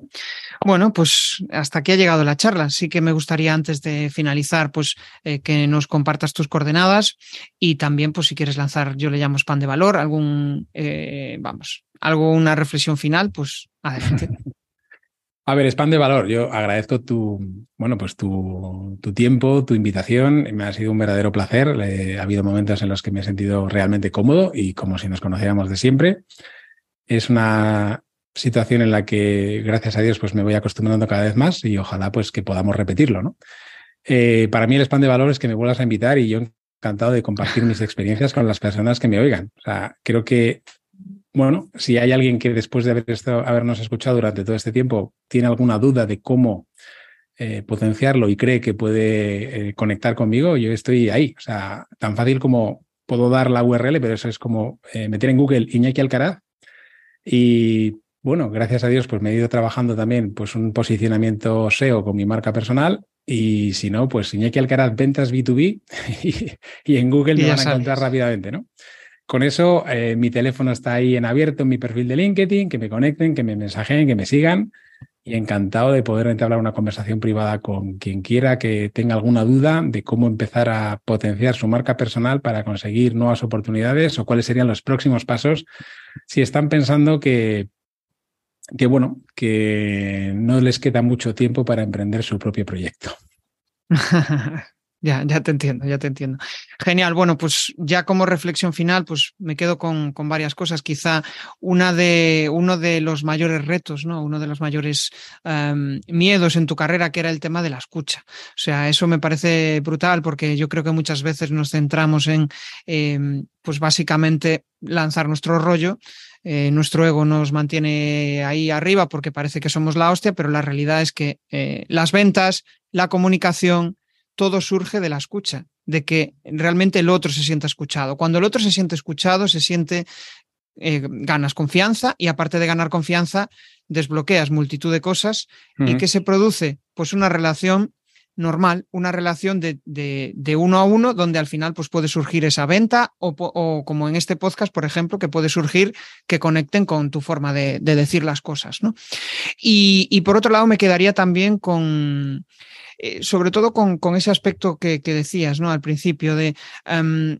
Bueno, pues hasta aquí ha llegado la charla. Sí que me gustaría antes de finalizar, pues eh, que nos compartas tus coordenadas y también, pues si quieres lanzar, yo le llamo spam de valor, algún, eh, vamos, algo, una reflexión final, pues adelante. A ver, spam de valor. Yo agradezco tu, bueno, pues tu, tu, tiempo, tu invitación. Me ha sido un verdadero placer. ha habido momentos en los que me he sentido realmente cómodo y como si nos conociéramos de siempre. Es una situación en la que, gracias a Dios, pues me voy acostumbrando cada vez más y ojalá pues que podamos repetirlo, ¿no? Eh, para mí el spam de valor es que me vuelvas a invitar y yo encantado de compartir mis experiencias con las personas que me oigan. O sea, creo que, bueno, si hay alguien que después de haber estado, habernos escuchado durante todo este tiempo tiene alguna duda de cómo eh, potenciarlo y cree que puede eh, conectar conmigo, yo estoy ahí. O sea, tan fácil como puedo dar la URL, pero eso es como meter en Google Iñaki Alcaraz y bueno, gracias a Dios, pues me he ido trabajando también pues un posicionamiento SEO con mi marca personal y si no, pues Iñaki Alcaraz Ventas B2B y, en Google me van a encontrar rápidamente, ¿no? Con eso, eh, mi teléfono está ahí en abierto en mi perfil de LinkedIn, que me conecten, que me mensajeen, que me sigan y encantado de poder entablar una conversación privada con quien quiera que tenga alguna duda de cómo empezar a potenciar su marca personal para conseguir nuevas oportunidades o cuáles serían los próximos pasos si están pensando que que bueno, que no les queda mucho tiempo para emprender su propio proyecto. Ya, ya te entiendo, ya te entiendo. Genial. Bueno, pues ya como reflexión final, pues me quedo con, con, varias cosas. Quizá una de, uno de los mayores retos, ¿no? Uno de los mayores um, miedos en tu carrera, que era el tema de la escucha. O sea, eso me parece brutal porque yo creo que muchas veces nos centramos en, eh, pues básicamente lanzar nuestro rollo. Eh, nuestro ego nos mantiene ahí arriba porque parece que somos la hostia, pero la realidad es que eh, las ventas, la comunicación, todo surge de la escucha, de que realmente el otro se sienta escuchado. Cuando el otro se siente escuchado, se siente, eh, ganas confianza y aparte de ganar confianza, desbloqueas multitud de cosas uh -huh. y que se produce pues una relación normal, una relación de, de, de, uno a uno, donde al final pues, puede surgir esa venta o, o, como en este podcast, por ejemplo, que puede surgir que conecten con tu forma de, de decir las cosas. ¿no? Y, y, por otro lado, me quedaría también con, eh, sobre todo con, con ese aspecto que, decías ¿no? al principio, de um,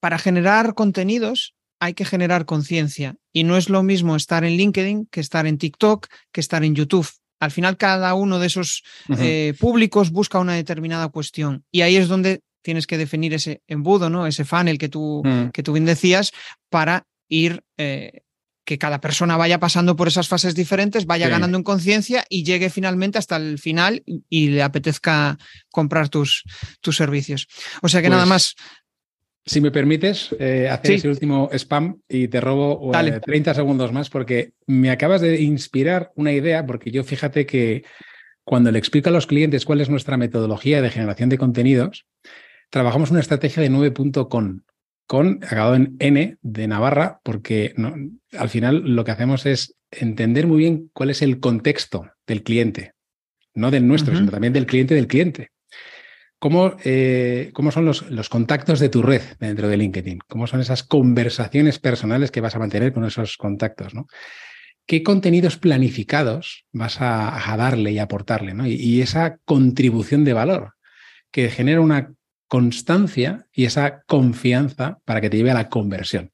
para generar contenidos hay que generar conciencia y no es lo mismo estar en LinkedIn que estar en TikTok, que estar en YouTube. Al final, cada uno de esos uh -huh. eh, públicos busca una determinada cuestión y ahí es donde tienes que definir ese embudo, ¿no? ese funnel que tú, uh -huh. que tú bien decías, para ir eh, que cada persona vaya pasando por esas fases diferentes, vaya sí. ganando en conciencia y llegue finalmente hasta el final y, y le apetezca comprar tus, tus servicios. O sea que pues, nada más. Si me permites eh, hacer sí. ese último spam y te robo eh, 30 segundos más porque me acabas de inspirar una idea porque yo fíjate que cuando le explico a los clientes cuál es nuestra metodología de generación de contenidos, trabajamos una estrategia de 9.com con acabado en N de Navarra, porque no, al final lo que hacemos es entender muy bien cuál es el contexto del cliente, no del nuestro, uh -huh. sino también del cliente del cliente. ¿Cómo, eh, cómo son los, los, contactos de tu red dentro de LinkedIn? ¿Cómo son esas conversaciones personales que vas a mantener con esos contactos? ¿no? ¿Qué contenidos planificados vas a, a darle y aportarle? ¿no? Y, esa contribución de valor que genera una constancia y esa confianza para que te lleve a la conversión.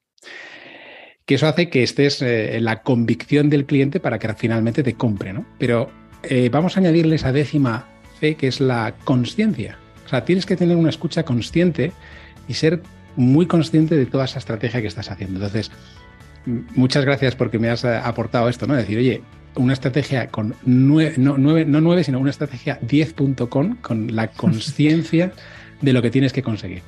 Que eso hace que estés eh, en la convicción del cliente para que finalmente te compre, ¿no? Pero eh, vamos a añadirle esa décima C que es la conciencia. O sea, tienes que tener una escucha consciente y ser muy consciente de toda esa estrategia que estás haciendo. Entonces, muchas gracias porque me has eh, aportado esto, ¿no? Decir, oye, una estrategia con nueve, no, nueve, no nueve, sino una estrategia 10.com con la conciencia de lo que tienes que conseguir.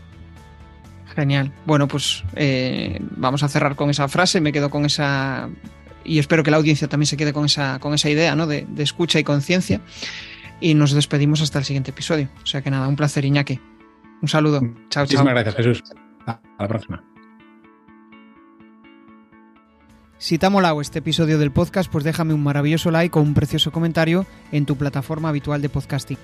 Genial. Bueno, pues eh, vamos a cerrar con esa frase. Me quedo con esa. Y espero que la audiencia también se quede con esa, con esa idea ¿no? de, de escucha y conciencia. Y nos despedimos hasta el siguiente episodio. O sea que nada, un placer, Iñaki. Un saludo. Chao, Muchísimas chao. gracias, Jesús. Hasta la próxima. Si te ha molado este episodio del podcast, pues déjame un maravilloso like o un precioso comentario en tu plataforma habitual de podcasting.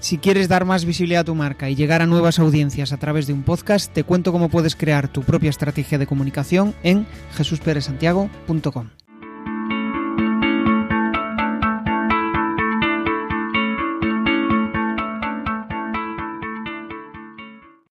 Si quieres dar más visibilidad a tu marca y llegar a nuevas audiencias a través de un podcast, te cuento cómo puedes crear tu propia estrategia de comunicación en jesusperesantiago.com.